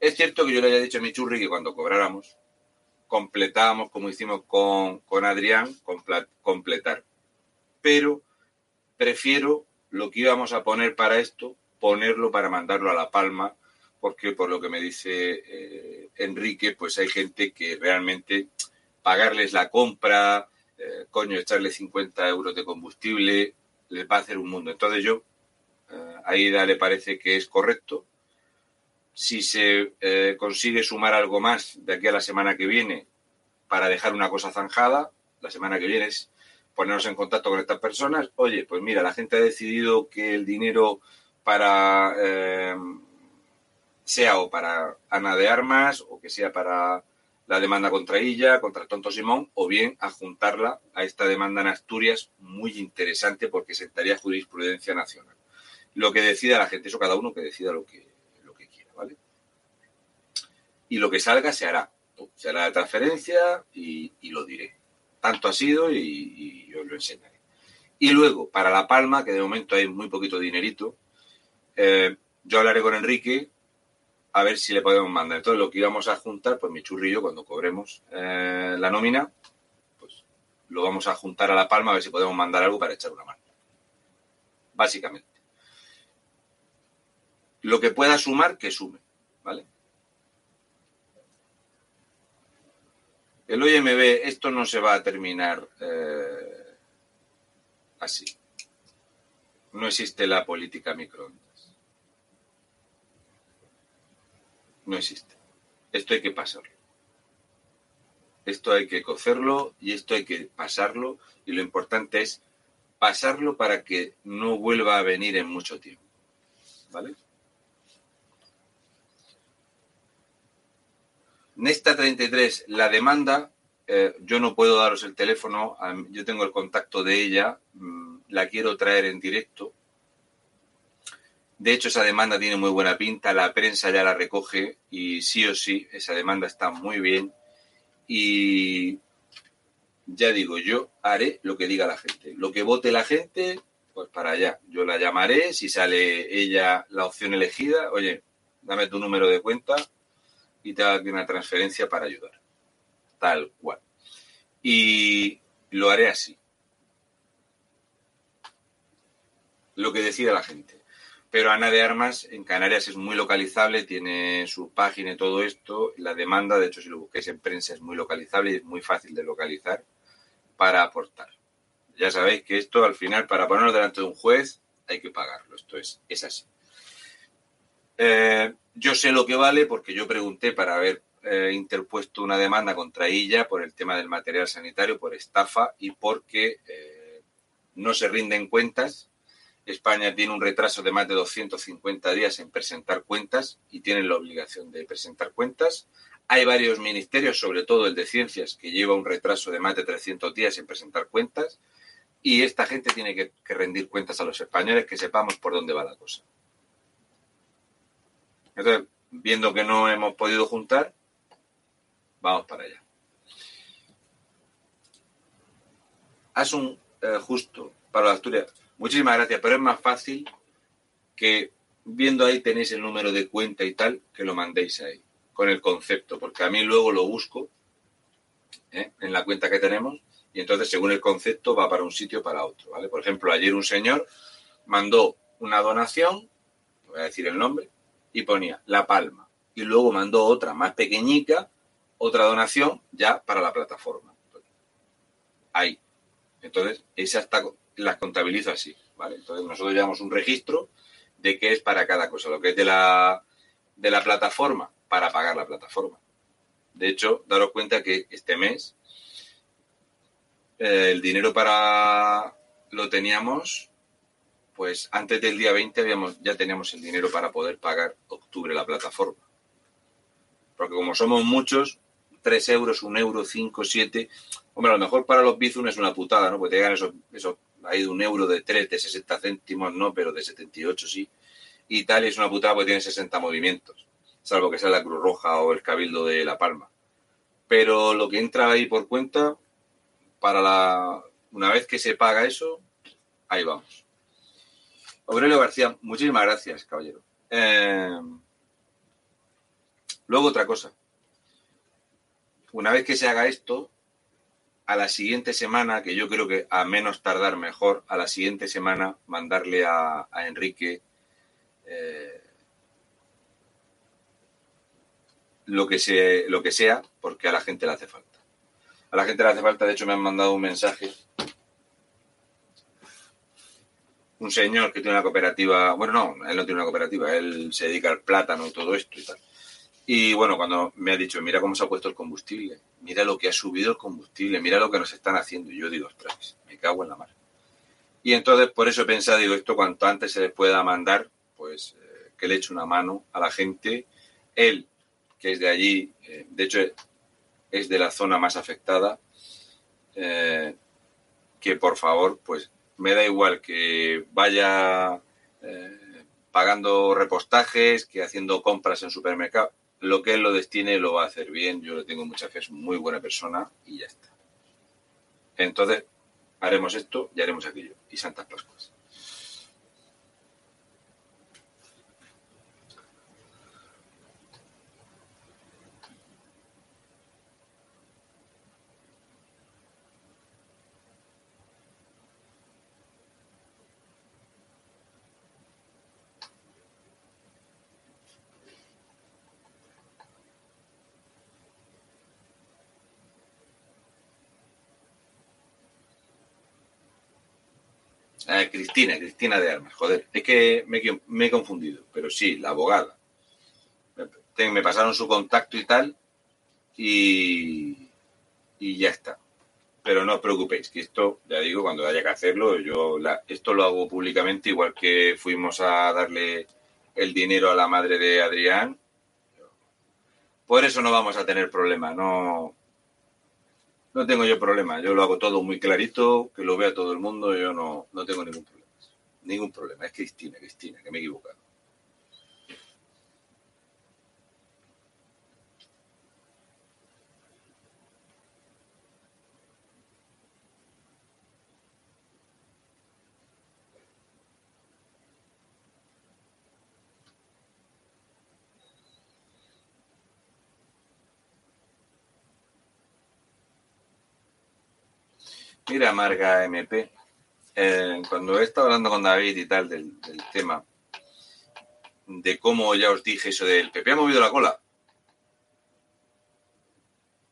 Es cierto que yo le haya dicho a mi churri que cuando cobráramos, completábamos como hicimos con, con Adrián, completar. Pero prefiero lo que íbamos a poner para esto, ponerlo para mandarlo a La Palma, porque por lo que me dice eh, Enrique, pues hay gente que realmente pagarles la compra, eh, coño, echarle 50 euros de combustible, les va a hacer un mundo. Entonces yo, a Ida le parece que es correcto. Si se consigue sumar algo más de aquí a la semana que viene para dejar una cosa zanjada, la semana que viene es ponernos en contacto con estas personas. Oye, pues mira, la gente ha decidido que el dinero para eh, sea o para Ana de Armas o que sea para la demanda contra ella, contra Tonto Simón, o bien adjuntarla a esta demanda en Asturias, muy interesante porque sentaría jurisprudencia nacional. Lo que decida la gente, eso cada uno que decida lo que, lo que quiera, ¿vale? Y lo que salga se hará. Se hará la transferencia y lo diré tanto ha sido y, os lo enseñaré. Y luego, para La Palma, que de momento hay muy poquito dinerito, eh, yo hablaré con Enrique a ver si le podemos mandar. Entonces, lo que íbamos a juntar, pues mi churrillo, cuando cobremos eh, la nómina, pues lo vamos a juntar a La Palma a ver si podemos mandar algo para echar una mano. Básicamente. Lo que pueda sumar, que sume, ¿vale? el OIMB, esto no se va a terminar eh, así. No existe la política microondas. No existe. Esto hay que pasarlo. Esto hay que cocerlo y esto hay que pasarlo. Y lo importante es pasarlo para que no vuelva a venir en mucho tiempo. ¿Vale? Nesta 33, la demanda, eh, yo no puedo daros el teléfono, yo tengo el contacto de ella, mm, la quiero traer en directo. De hecho, esa demanda tiene muy buena pinta, la prensa ya la recoge y sí o sí, esa demanda está muy bien. Y ya digo, yo haré lo que diga la gente. Lo que vote la gente, pues para allá. Yo la llamaré, si sale ella la opción elegida, oye, dame tu número de cuenta, y te haga una transferencia para ayudar. Tal cual. Y lo haré así. Lo que decida la gente. Pero Ana de Armas en Canarias es muy localizable, tiene su página y todo esto. La demanda, de hecho, si lo busquéis en prensa, es muy localizable y es muy fácil de localizar para aportar. Ya sabéis que esto, al final, para ponerlo delante de un juez, hay que pagarlo. Esto es, es así. Eh, yo sé lo que vale porque yo pregunté para haber eh, interpuesto una demanda contra ella por el tema del material sanitario, por estafa y porque eh, no se rinden cuentas. España tiene un retraso de más de 250 días en presentar cuentas y tienen la obligación de presentar cuentas. Hay varios ministerios, sobre todo el de Ciencias, que lleva un retraso de más de 300 días en presentar cuentas. Y esta gente tiene que rendir cuentas a los españoles, que sepamos por dónde va la cosa. Entonces, viendo que no hemos podido juntar, vamos para allá. Haz un eh, justo para la Asturias. Muchísimas gracias, pero es más fácil que viendo ahí tenéis el número de cuenta y tal, que lo mandéis ahí, con el concepto, porque a mí luego lo busco ¿eh? en la cuenta que tenemos y entonces según el concepto va para un sitio para otro, ¿vale? Por ejemplo, ayer un señor mandó una donación, voy a decir el nombre, y ponía La Palma. Y luego mandó otra más pequeñica, otra donación ya para la plataforma. Ahí. Entonces, esas las contabilizo así, ¿vale? Entonces nosotros llevamos un registro de qué es para cada cosa. Lo que es de la, de la plataforma, para pagar la plataforma. De hecho, daros cuenta que este mes eh, el dinero para lo teníamos pues antes del día 20 habíamos, ya teníamos el dinero para poder pagar octubre la plataforma. Porque como somos muchos, 3 euros, 1 euro, 5, 7. Hombre, a lo mejor para los Bizum es una putada, ¿no? Porque te llegan esos, esos hay de un euro, de 3, de 60 céntimos, no, pero de 78 sí. Y tal, es una putada porque tiene 60 movimientos. Salvo que sea la Cruz Roja o el Cabildo de La Palma. Pero lo que entra ahí por cuenta, para la. Una vez que se paga eso, ahí vamos. Aurelio García, muchísimas gracias, caballero. Eh, luego otra cosa. Una vez que se haga esto, a la siguiente semana, que yo creo que a menos tardar mejor, a la siguiente semana mandarle a, Enrique eh, lo, que se, lo que sea, porque a la gente le hace falta. A la gente le hace falta, de hecho me han mandado un mensaje. Un señor que tiene una cooperativa, bueno, no, él no tiene una cooperativa, él se dedica al plátano y todo esto y tal. Y bueno, cuando me ha dicho, mira cómo se ha puesto el combustible, mira lo que ha subido el combustible, mira lo que nos están haciendo. Y yo digo, ostras, me cago en la mar. Y entonces por eso he pensado, digo, esto cuanto antes se les pueda mandar, pues eh, que le eche una mano a la gente. Él, que es de allí, eh, de hecho es de la zona más afectada, eh, que por favor, pues me da igual que vaya pagando repostajes, que haciendo compras en supermercado lo que él lo destine lo va a hacer bien, yo le tengo mucha fe, es muy buena persona y ya está. Entonces, haremos esto y haremos aquello. Y Santas Pascuas. Ah, Cristina, Cristina de Armas, joder, es que me, he confundido, pero sí, la abogada. Me, pasaron su contacto y tal, y, y ya está. Pero no os preocupéis, que esto, ya digo, cuando haya que hacerlo, yo esto lo hago públicamente, igual que fuimos a darle el dinero a la madre de Adrián. Por eso no vamos a tener problema, no, no tengo yo problema, yo lo hago todo muy clarito, que lo vea todo el mundo, yo no, no tengo ningún problema. Ningún problema, es Cristina, Cristina, que me he equivocado. Mira, Marga MP, eh, cuando he estado hablando con David y tal del, tema, de cómo ya os dije eso del PP ha movido la cola.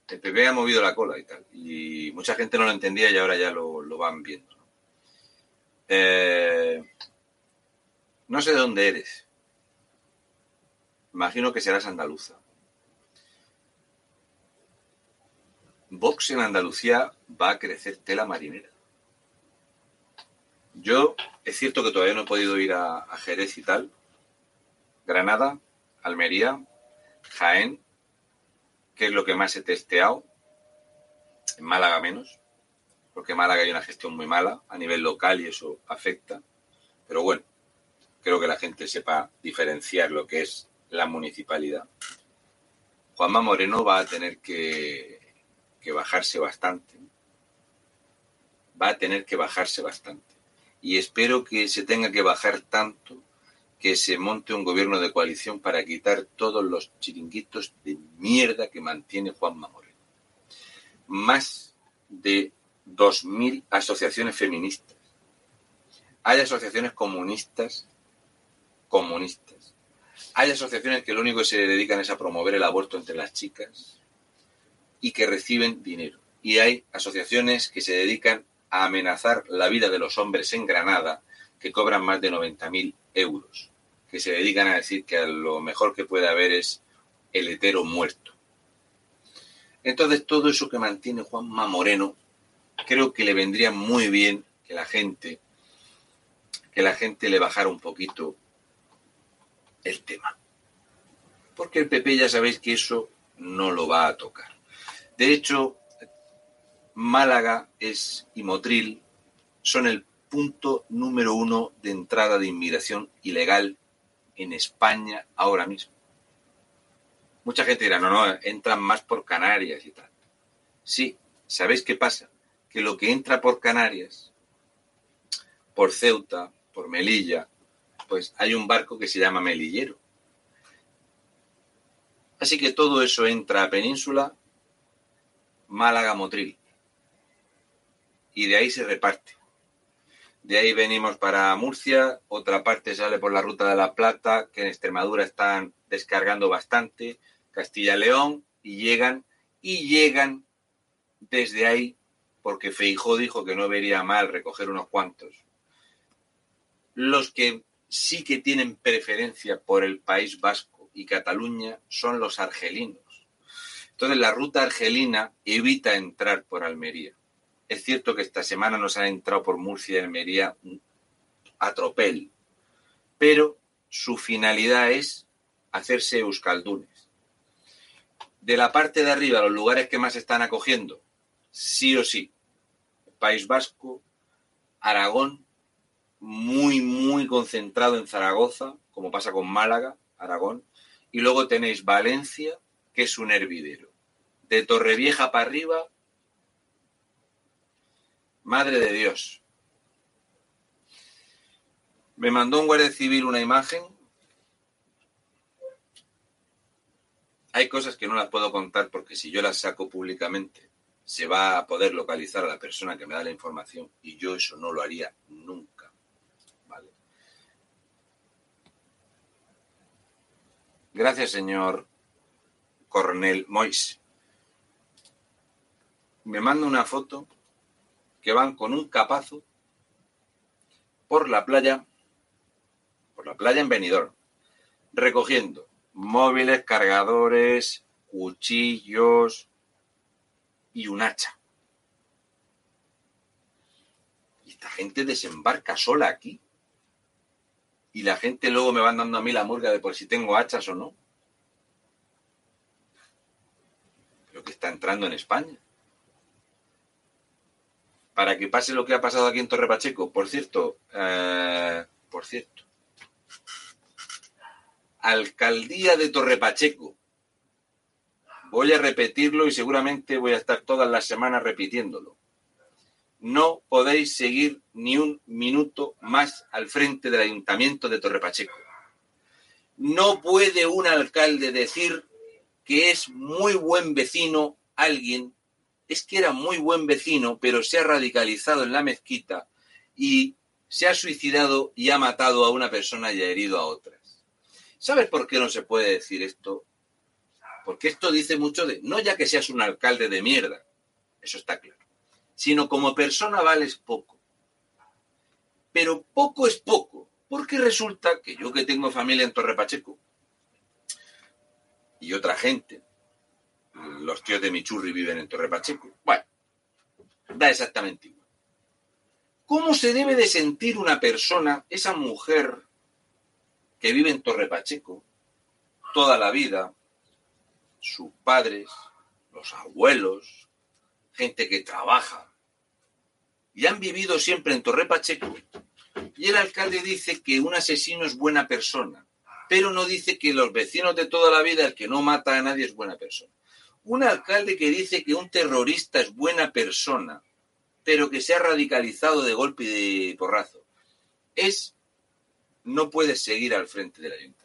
El PP ha movido la cola y tal. Y mucha gente no lo entendía y ahora ya lo, van viendo. Eh, no sé de dónde eres. Imagino que serás andaluza. Vox en Andalucía va a crecer tela marinera. Yo, es cierto que todavía no he podido ir a, Jerez y tal. Granada, Almería, Jaén, que es lo que más he testeado. En Málaga menos, porque en Málaga hay una gestión muy mala a nivel local y eso afecta. Pero bueno, creo que la gente sepa diferenciar lo que es la municipalidad. Juanma Moreno va a tener que que bajarse bastante. Va a tener que bajarse bastante. Y espero que se tenga que bajar tanto que se monte un gobierno de coalición para quitar todos los chiringuitos de mierda que mantiene Juan Moreno. Más de 2.000 asociaciones feministas. Hay asociaciones comunistas, comunistas. Hay asociaciones que lo único que se dedican es a promover el aborto entre las chicas y que reciben dinero. Y hay asociaciones que se dedican a amenazar la vida de los hombres en Granada que cobran más de 90.000 euros, que se dedican a decir que lo mejor que puede haber es el hetero muerto. Entonces todo eso que mantiene Juanma Moreno, creo que le vendría muy bien que la gente, que la gente le bajara un poquito el tema. porque el PP ya sabéis que eso no lo va a tocar. De hecho, Málaga es y Motril son el punto número uno de entrada de inmigración ilegal en España ahora mismo. Mucha gente dirá, no, no, entran más por Canarias y tal. Sí, ¿sabéis qué pasa? Que lo que entra por Canarias, por Ceuta, por Melilla, pues hay un barco que se llama Melillero. Así que todo eso entra a Península, Málaga, Motril. Y de ahí se reparte. De ahí venimos para Murcia, otra parte sale por la ruta de la Plata, que en Extremadura están descargando bastante, Castilla-León, y llegan, y llegan desde ahí, porque Feijó dijo que no vería mal recoger unos cuantos. Los que sí que tienen preferencia por el País Vasco y Cataluña son los argelinos. Entonces la ruta argelina evita entrar por Almería. Es cierto que esta semana nos han entrado por Murcia y Almería a tropel, pero su finalidad es hacerse euskaldunes. De la parte de arriba, los lugares que más están acogiendo, sí o sí, País Vasco, Aragón, muy, muy concentrado en Zaragoza, como pasa con Málaga, Aragón, y luego tenéis Valencia, que es un hervidero. De Torrevieja para arriba, Madre de Dios. Me mandó un guardia civil una imagen. Hay cosas que no las puedo contar porque si yo las saco públicamente se va a poder localizar a la persona que me da la información y yo eso no lo haría nunca. ¿Vale? Gracias, señor Coronel Mois. Me manda una foto que van con un capazo por la playa, por la playa en Benidorm, recogiendo móviles, cargadores, cuchillos y un hacha. Y esta gente desembarca sola aquí. Y la gente luego me va dando a mí la murga de por si tengo hachas o no. Lo que está entrando en España para que pase lo que ha pasado aquí en Torre Pacheco. Por cierto, eh, por cierto, alcaldía de Torre Pacheco. Voy a repetirlo y seguramente voy a estar todas las semanas repitiéndolo. No podéis seguir ni un minuto más al frente del ayuntamiento de Torre Pacheco. No puede un alcalde decir que es muy buen vecino alguien es que era muy buen vecino, pero se ha radicalizado en la mezquita y se ha suicidado y ha matado a una persona y ha herido a otras. ¿Sabes por qué no se puede decir esto? Porque esto dice mucho de, no ya que seas un alcalde de mierda, eso está claro, sino como persona vales poco. Pero poco es poco, porque resulta que yo que tengo familia en Torre Pacheco y otra gente, los tíos de Michurri viven en Torre Pacheco. Bueno, da exactamente igual. ¿Cómo se debe de sentir una persona, esa mujer que vive en Torre Pacheco toda la vida, sus padres, los abuelos, gente que trabaja, y han vivido siempre en Torre Pacheco, y el alcalde dice que un asesino es buena persona, pero no dice que los vecinos de toda la vida, el que no mata a nadie es buena persona. Un alcalde que dice que un terrorista es buena persona, pero que se ha radicalizado de golpe y de porrazo, es no puede seguir al frente del ayuntamiento.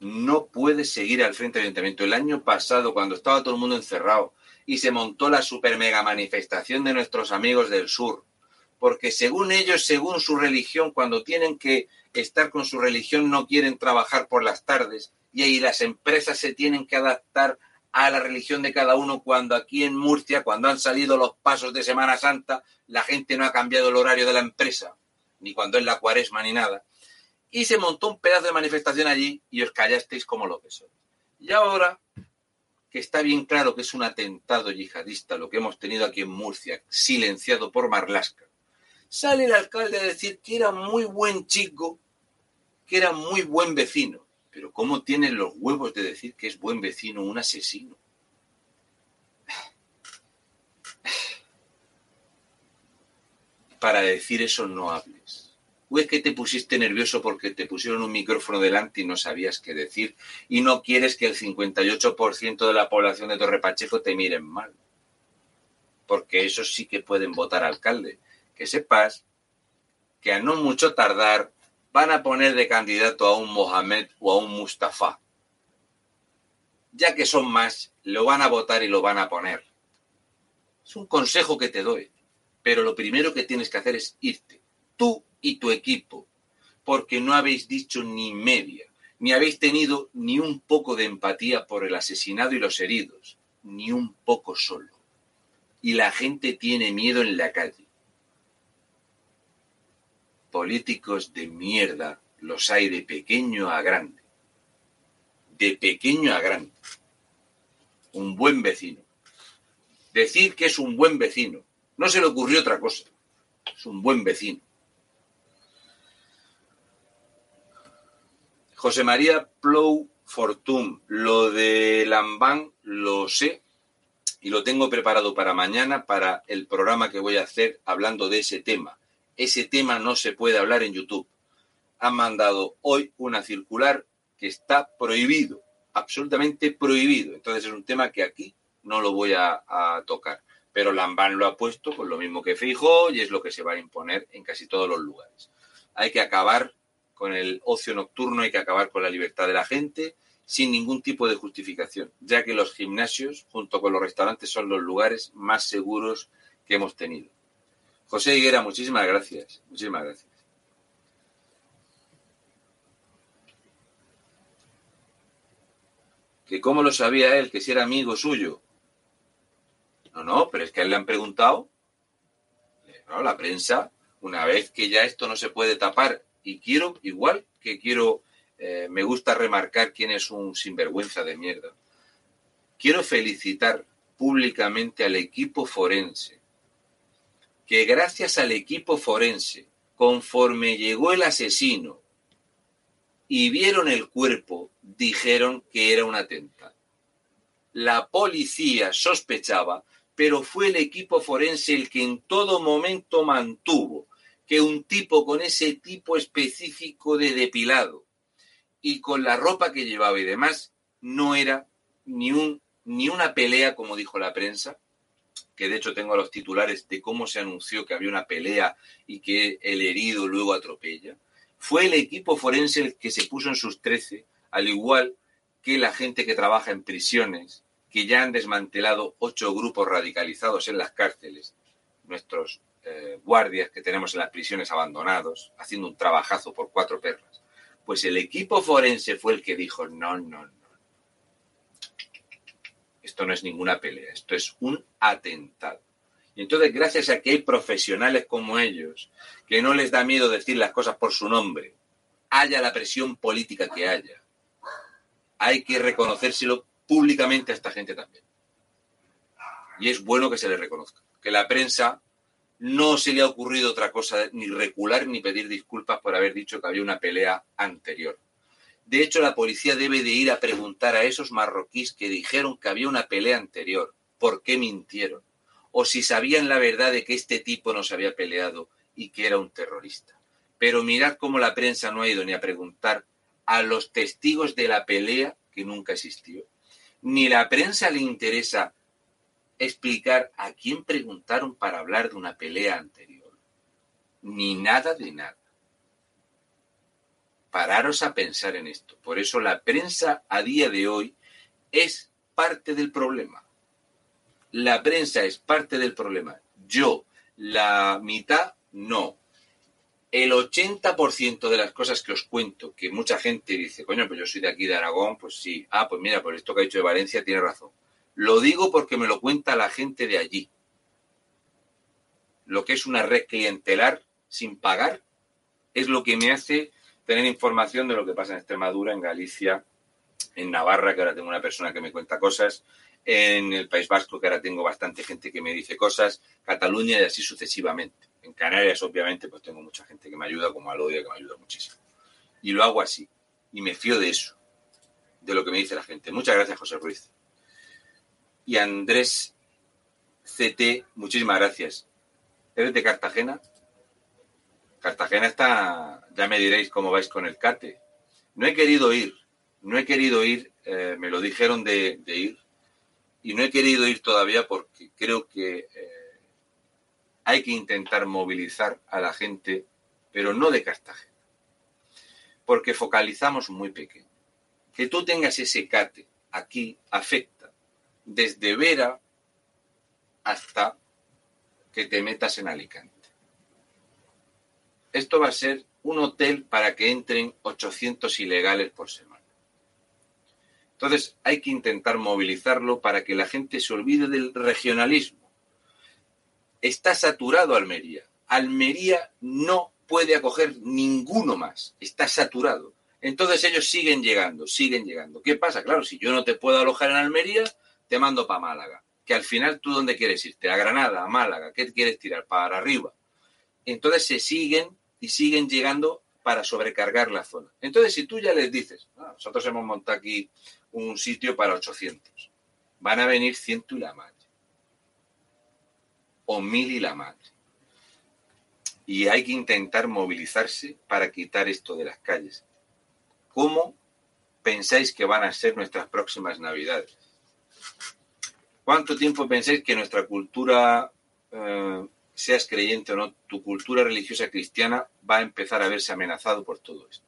No puede seguir al frente del ayuntamiento. El año pasado, cuando estaba todo el mundo encerrado y se montó la super mega manifestación de nuestros amigos del sur, porque según ellos, según su religión, cuando tienen que estar con su religión, no quieren trabajar por las tardes y ahí las empresas se tienen que adaptar a la religión de cada uno cuando aquí en Murcia, cuando han salido los pasos de Semana Santa, la gente no ha cambiado el horario de la empresa, ni cuando es la cuaresma ni nada. Y se montó un pedazo de manifestación allí y os callasteis como lo que sois. Y ahora, que está bien claro que es un atentado yihadista lo que hemos tenido aquí en Murcia, silenciado por Marlasca, sale el alcalde a decir que era muy buen chico que era muy buen vecino. Pero ¿cómo tienen los huevos de decir que es buen vecino un asesino? Para decir eso no hables. ¿O es que te pusiste nervioso porque te pusieron un micrófono delante y no sabías qué decir y no quieres que el 58% de la población de Torre Pacheco te miren mal? Porque esos sí que pueden votar alcalde. Que sepas que a no mucho tardar van a poner de candidato a un Mohamed o a un Mustafa. Ya que son más, lo van a votar y lo van a poner. Es un consejo que te doy. Pero lo primero que tienes que hacer es irte. Tú y tu equipo. Porque no habéis dicho ni media. Ni habéis tenido ni un poco de empatía por el asesinado y los heridos. Ni un poco solo. Y la gente tiene miedo en la calle políticos de mierda los hay de pequeño a grande. De pequeño a grande. Un buen vecino. Decir que es un buen vecino. No se le ocurrió otra cosa. Es un buen vecino. José María Plou Fortum, lo de Lambán lo sé y lo tengo preparado para mañana para el programa que voy a hacer hablando de ese tema ese tema no se puede hablar en YouTube. Han mandado hoy una circular que está prohibido, absolutamente prohibido. Entonces es un tema que aquí no lo voy a, tocar. Pero Lambán lo ha puesto con lo mismo que Fijó y es lo que se va a imponer en casi todos los lugares. Hay que acabar con el ocio nocturno, hay que acabar con la libertad de la gente sin ningún tipo de justificación, ya que los gimnasios, junto con los restaurantes, son los lugares más seguros que hemos tenido. José Higuera, muchísimas gracias. Muchísimas gracias. Que cómo lo sabía él, que si era amigo suyo. No, no, pero es que a él le han preguntado. No, la prensa, una vez que ya esto no se puede tapar, y quiero, igual que quiero, eh, me gusta remarcar quién es un sinvergüenza de mierda. Quiero felicitar públicamente al equipo forense que gracias al equipo forense, conforme llegó el asesino y vieron el cuerpo, dijeron que era un atentado. La policía sospechaba, pero fue el equipo forense el que en todo momento mantuvo que un tipo con ese tipo específico de depilado y con la ropa que llevaba y demás no era ni un ni una pelea como dijo la prensa, que de hecho tengo los titulares de cómo se anunció que había una pelea y que el herido luego atropella, fue el equipo forense el que se puso en sus trece, al igual que la gente que trabaja en prisiones, que ya han desmantelado ocho grupos radicalizados en las cárceles, nuestros eh, guardias que tenemos en las prisiones abandonados, haciendo un trabajazo por cuatro perras. Pues el equipo forense fue el que dijo, no, no, no esto no es ninguna pelea, esto es un atentado. Y entonces, gracias a que hay profesionales como ellos, que no les da miedo decir las cosas por su nombre, haya la presión política que haya, hay que reconocérselo públicamente a esta gente también. Y es bueno que se le reconozca. Que la prensa no se le ha ocurrido otra cosa, ni recular ni pedir disculpas por haber dicho que había una pelea anterior. De hecho, la policía debe de ir a preguntar a esos marroquíes que dijeron que había una pelea anterior, ¿por qué mintieron? O si sabían la verdad de que este tipo no se había peleado y que era un terrorista. Pero mirad cómo la prensa no ha ido ni a preguntar a los testigos de la pelea que nunca existió. Ni la prensa le interesa explicar a quién preguntaron para hablar de una pelea anterior. Ni nada de nada pararos a pensar en esto. Por eso la prensa a día de hoy es parte del problema. La prensa es parte del problema. Yo, la mitad, no. El 80% de las cosas que os cuento, que mucha gente dice, coño, pues yo soy de aquí de Aragón, pues sí. Ah, pues mira, por esto que ha dicho de Valencia tiene razón. Lo digo porque me lo cuenta la gente de allí. Lo que es una red clientelar sin pagar es lo que me hace tener información de lo que pasa en Extremadura, en Galicia, en Navarra, que ahora tengo una persona que me cuenta cosas, en el País Vasco, que ahora tengo bastante gente que me dice cosas, Cataluña y así sucesivamente. En Canarias, obviamente, pues tengo mucha gente que me ayuda, como Alodia, que me ayuda muchísimo. Y lo hago así. Y me fío de eso, de lo que me dice la gente. Muchas gracias, José Ruiz. Y Andrés CT, muchísimas gracias. ¿Eres de Cartagena? Cartagena está, ya me diréis cómo vais con el CATE. No he querido ir, no he querido ir, eh, me lo dijeron de, ir, y no he querido ir todavía porque creo que eh, hay que intentar movilizar a la gente, pero no de Cartagena, porque focalizamos muy pequeño. Que tú tengas ese CATE aquí afecta desde Vera hasta que te metas en Alicante. Esto va a ser un hotel para que entren 800 ilegales por semana. Entonces hay que intentar movilizarlo para que la gente se olvide del regionalismo. Está saturado Almería. Almería no puede acoger ninguno más. Está saturado. Entonces ellos siguen llegando, siguen llegando. ¿Qué pasa? Claro, si yo no te puedo alojar en Almería, te mando para Málaga. Que al final tú dónde quieres irte? A Granada, a Málaga. ¿Qué quieres tirar? Para arriba. Entonces se siguen y siguen llegando para sobrecargar la zona. Entonces, si tú ya les dices, ah, nosotros hemos montado aquí un sitio para 800, van a venir 100 y la madre, o 1000 y la madre. Y hay que intentar movilizarse para quitar esto de las calles. ¿Cómo pensáis que van a ser nuestras próximas navidades? ¿Cuánto tiempo pensáis que nuestra cultura eh, seas creyente o no, tu cultura religiosa cristiana va a empezar a verse amenazado por todo esto.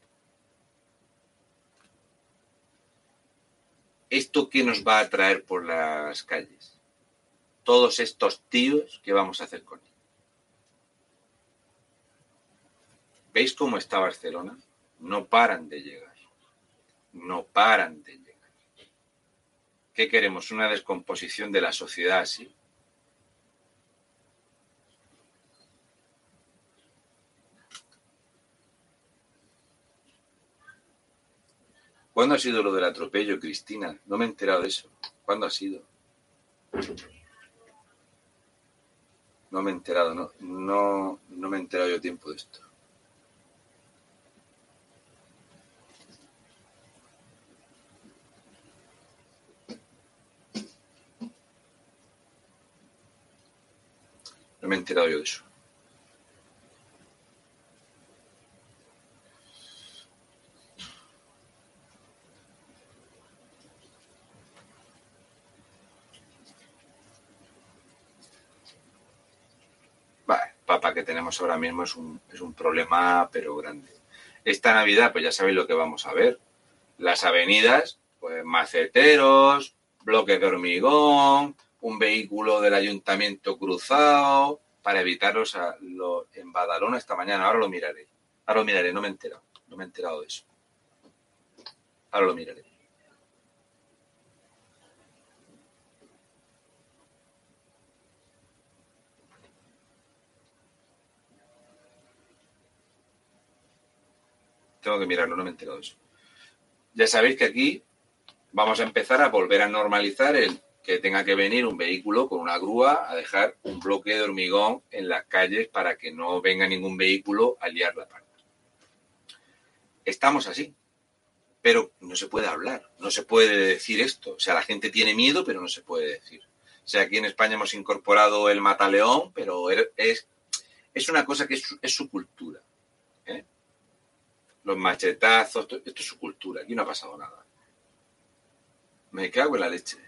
¿Esto qué nos va a traer por las calles? Todos estos tíos, ¿qué vamos a hacer con ellos? ¿Veis cómo está Barcelona? No paran de llegar. No paran de llegar. ¿Qué queremos? ¿Una descomposición de la sociedad así? ¿Cuándo ha sido lo del atropello, Cristina? No me he enterado de eso. ¿Cuándo ha sido? No me he enterado, no, no, no me he enterado yo tiempo de esto. No me he enterado yo de eso. que ahora mismo es un, es un problema, pero grande. Esta Navidad, pues ya sabéis lo que vamos a ver. Las avenidas, pues maceteros, bloques de hormigón, un vehículo del ayuntamiento cruzado, para evitarlos a, lo, en Badalona esta mañana. Ahora lo miraré. Ahora lo miraré, no me he enterado. No me he enterado de eso. Ahora lo miraré. Tengo que mirarlo, no me he enterado de eso. Ya sabéis que aquí vamos a empezar a volver a normalizar el que tenga que venir un vehículo con una grúa a dejar un bloque de hormigón en las calles para que no venga ningún vehículo a liar la parte. Estamos así, pero no se puede hablar, no se puede decir esto. O sea, la gente tiene miedo, pero no se puede decir. O sea, aquí en España hemos incorporado el mataleón, pero es, es una cosa que es su cultura los machetazos, esto, es su cultura, aquí no ha pasado nada. Me cago en la leche.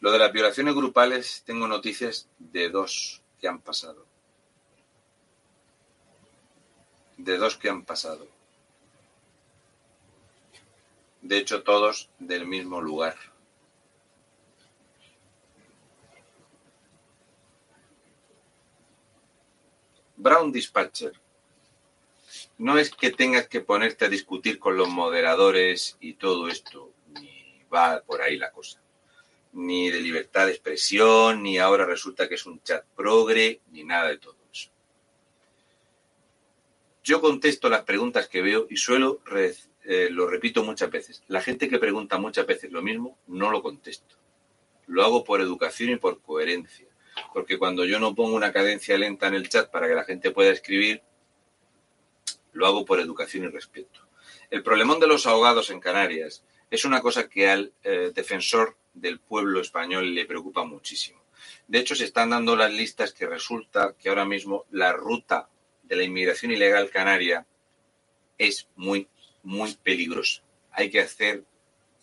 Lo de las violaciones grupales, tengo noticias de dos que han pasado. De dos que han pasado. De hecho, todos del mismo lugar. Brown Dispatcher. No es que tengas que ponerte a discutir con los moderadores y todo esto, ni va por ahí la cosa. Ni de libertad de expresión, ni ahora resulta que es un chat progre, ni nada de todo eso. Yo contesto las preguntas que veo y suelo, eh, lo repito muchas veces, la gente que pregunta muchas veces lo mismo, no lo contesto. Lo hago por educación y por coherencia. Porque cuando yo no pongo una cadencia lenta en el chat para que la gente pueda escribir, lo hago por educación y respeto. El problemón de los ahogados en Canarias es una cosa que al eh, defensor del pueblo español le preocupa muchísimo. De hecho, se están dando las listas que resulta que ahora mismo la ruta de la inmigración ilegal canaria es muy, muy peligrosa. Hay que hacer,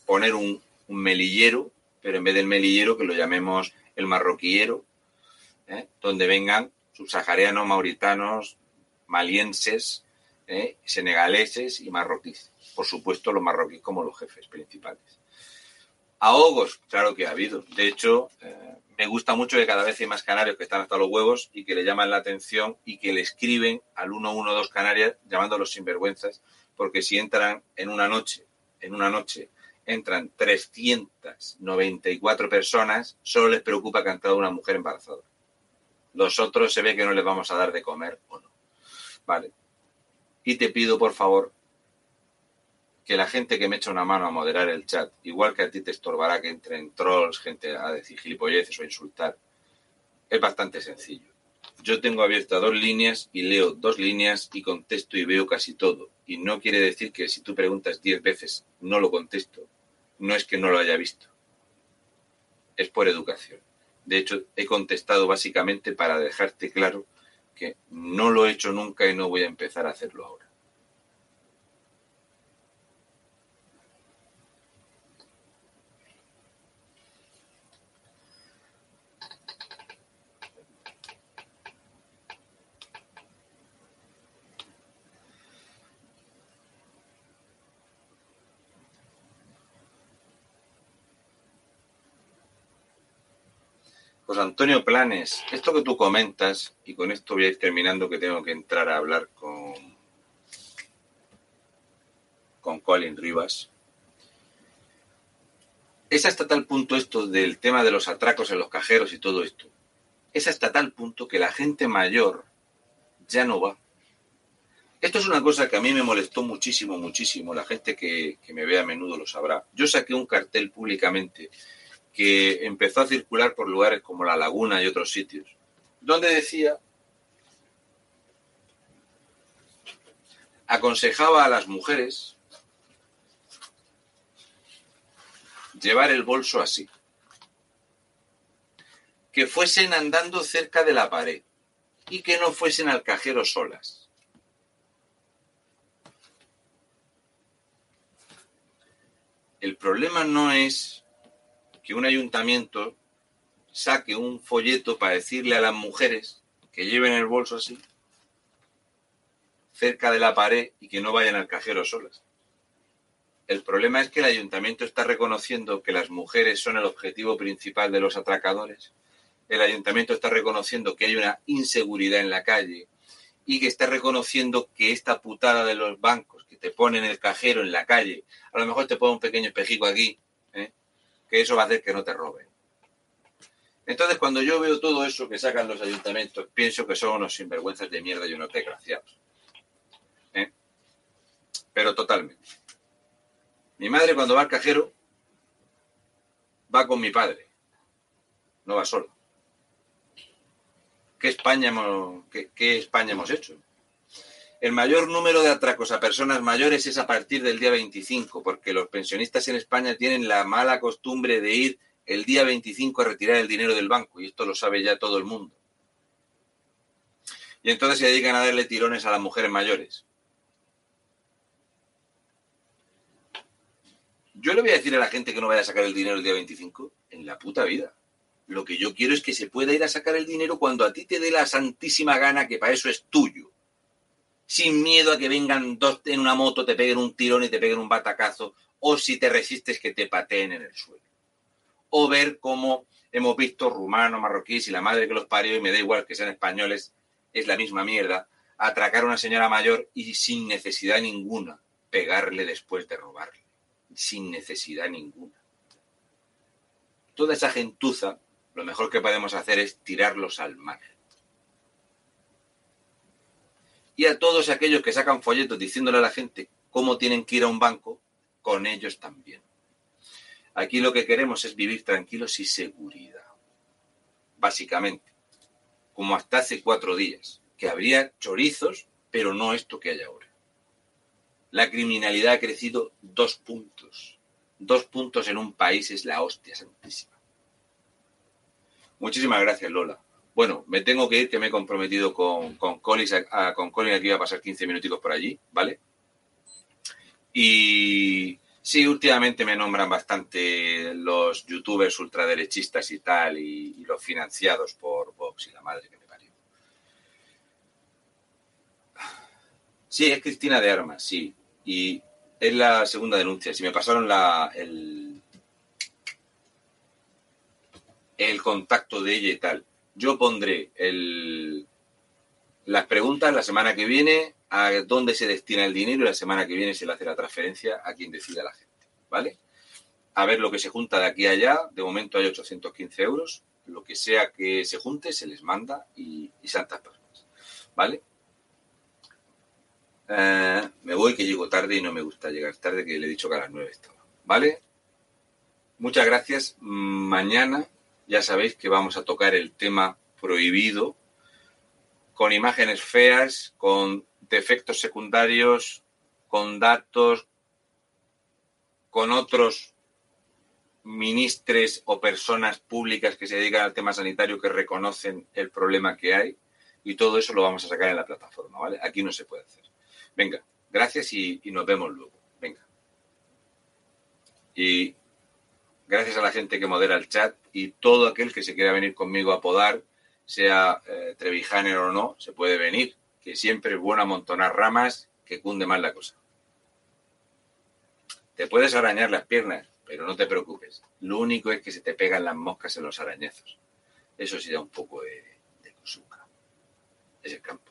poner un, melillero, pero en vez del melillero que lo llamemos el marroquillero, ¿eh? donde vengan subsaharianos, mauritanos, malienses, ¿eh? senegaleses y marroquíes. Por supuesto, los marroquíes como los jefes principales. Ahogos, claro que ha habido. De hecho, eh, me gusta mucho que cada vez hay más canarios que están hasta los huevos y que le llaman la atención y que le escriben al 112 Canarias llamándolos sinvergüenzas, porque si entran en una noche, en una noche, entran 394 personas, solo les preocupa que ha entrado una mujer embarazada. Los otros se ve que no les vamos a dar de comer o no. Vale. Y te pido, por favor, que la gente que me echa una mano a moderar el chat, igual que a ti te estorbará que entren trolls, gente a decir gilipolleces o insultar, es bastante sencillo. Yo tengo abiertas dos líneas y leo dos líneas y contesto y veo casi todo. Y no quiere decir que si tú preguntas diez veces no lo contesto, no es que no lo haya visto. Es por educación. De hecho, he contestado básicamente para dejarte claro que no lo he hecho nunca y no voy a empezar a hacerlo ahora. Pues Antonio Planes, esto que tú comentas, y con esto voy a ir terminando que tengo que entrar a hablar con, con Colin Rivas. Es hasta tal punto esto del tema de los atracos en los cajeros y todo esto. Es hasta tal punto que la gente mayor ya no va. Esto es una cosa que a mí me molestó muchísimo, muchísimo. La gente que, que me ve a menudo lo sabrá. Yo saqué un cartel públicamente que empezó a circular por lugares como La Laguna y otros sitios, donde decía, aconsejaba a las mujeres llevar el bolso así, que fuesen andando cerca de la pared y que no fuesen al cajero solas. El problema no es un ayuntamiento saque un folleto para decirle a las mujeres que lleven el bolso así, cerca de la pared y que no vayan al cajero solas. El problema es que el ayuntamiento está reconociendo que las mujeres son el objetivo principal de los atracadores. El ayuntamiento está reconociendo que hay una inseguridad en la calle y que está reconociendo que esta putada de los bancos que te ponen el cajero en la calle, a lo mejor te pone un pequeño espejico aquí, que eso va a hacer que no te roben. Entonces, cuando yo veo todo eso que sacan los ayuntamientos, pienso que son unos sinvergüenzas de mierda y unos desgraciados. ¿Eh? Pero totalmente. Mi madre cuando va al cajero va con mi padre, no va solo. ¿Qué España hemos, qué España hemos hecho? El mayor número de atracos a personas mayores es a partir del día 25, porque los pensionistas en España tienen la mala costumbre de ir el día 25 a retirar el dinero del banco, y esto lo sabe ya todo el mundo. Y entonces se dedican a darle tirones a las mujeres mayores. Yo le voy a decir a la gente que no vaya a sacar el dinero el día 25 en la puta vida. Lo que yo quiero es que se pueda ir a sacar el dinero cuando a ti te dé la santísima gana, que para eso es tuyo sin miedo a que vengan dos en una moto, te peguen un tirón y te peguen un batacazo, o si te resistes que te pateen en el suelo. O ver cómo hemos visto rumanos, marroquíes y la madre que los parió, y me da igual que sean españoles, es la misma mierda, atracar a una señora mayor y sin necesidad ninguna pegarle después de robarle. Sin necesidad ninguna. Toda esa gentuza, lo mejor que podemos hacer es tirarlos al mar y a todos aquellos que sacan folletos diciéndole a la gente cómo tienen que ir a un banco, con ellos también. Aquí lo que queremos es vivir tranquilos y seguridad. Básicamente. Como hasta hace cuatro días. Que habría chorizos, pero no esto que hay ahora. La criminalidad ha crecido dos puntos. Dos puntos en un país es la hostia santísima. Muchísimas gracias, Lola. Bueno, me tengo que ir, que me he comprometido con, con Collins, con Collins aquí iba a pasar 15 minuticos por allí, ¿vale? Y sí, últimamente me nombran bastante los youtubers ultraderechistas y tal, y, los financiados por Vox y la madre que me parió. Sí, es Cristina de Armas, sí. Y es la segunda denuncia. Si me pasaron la, el contacto de ella y tal. Yo pondré las preguntas la semana que viene, a dónde se destina el dinero y la semana que viene se le hace la transferencia a quien decida la gente. ¿Vale? A ver lo que se junta de aquí a allá. De momento hay 815 euros. Lo que sea que se junte se les manda y, y santas personas. ¿Vale? Eh, me voy que llego tarde y no me gusta llegar tarde, que le he dicho que a las 9 estaba. ¿Vale? Muchas gracias. Mañana ya sabéis que vamos a tocar el tema prohibido con imágenes feas, con defectos secundarios, con datos, con otros ministres o personas públicas que se dedican al tema sanitario que reconocen el problema que hay y todo eso lo vamos a sacar en la plataforma, ¿vale? Aquí no se puede hacer. Venga, gracias y, nos vemos luego. Venga. Y gracias a la gente que modera el chat y todo aquel que se quiera venir conmigo a podar, sea eh, o no, se puede venir, que siempre es bueno amontonar ramas, que cunde más la cosa. Te puedes arañar las piernas, pero no te preocupes. Lo único es que se te pegan las moscas en los arañazos. Eso sí da un poco de, de cosuca. Es el campo.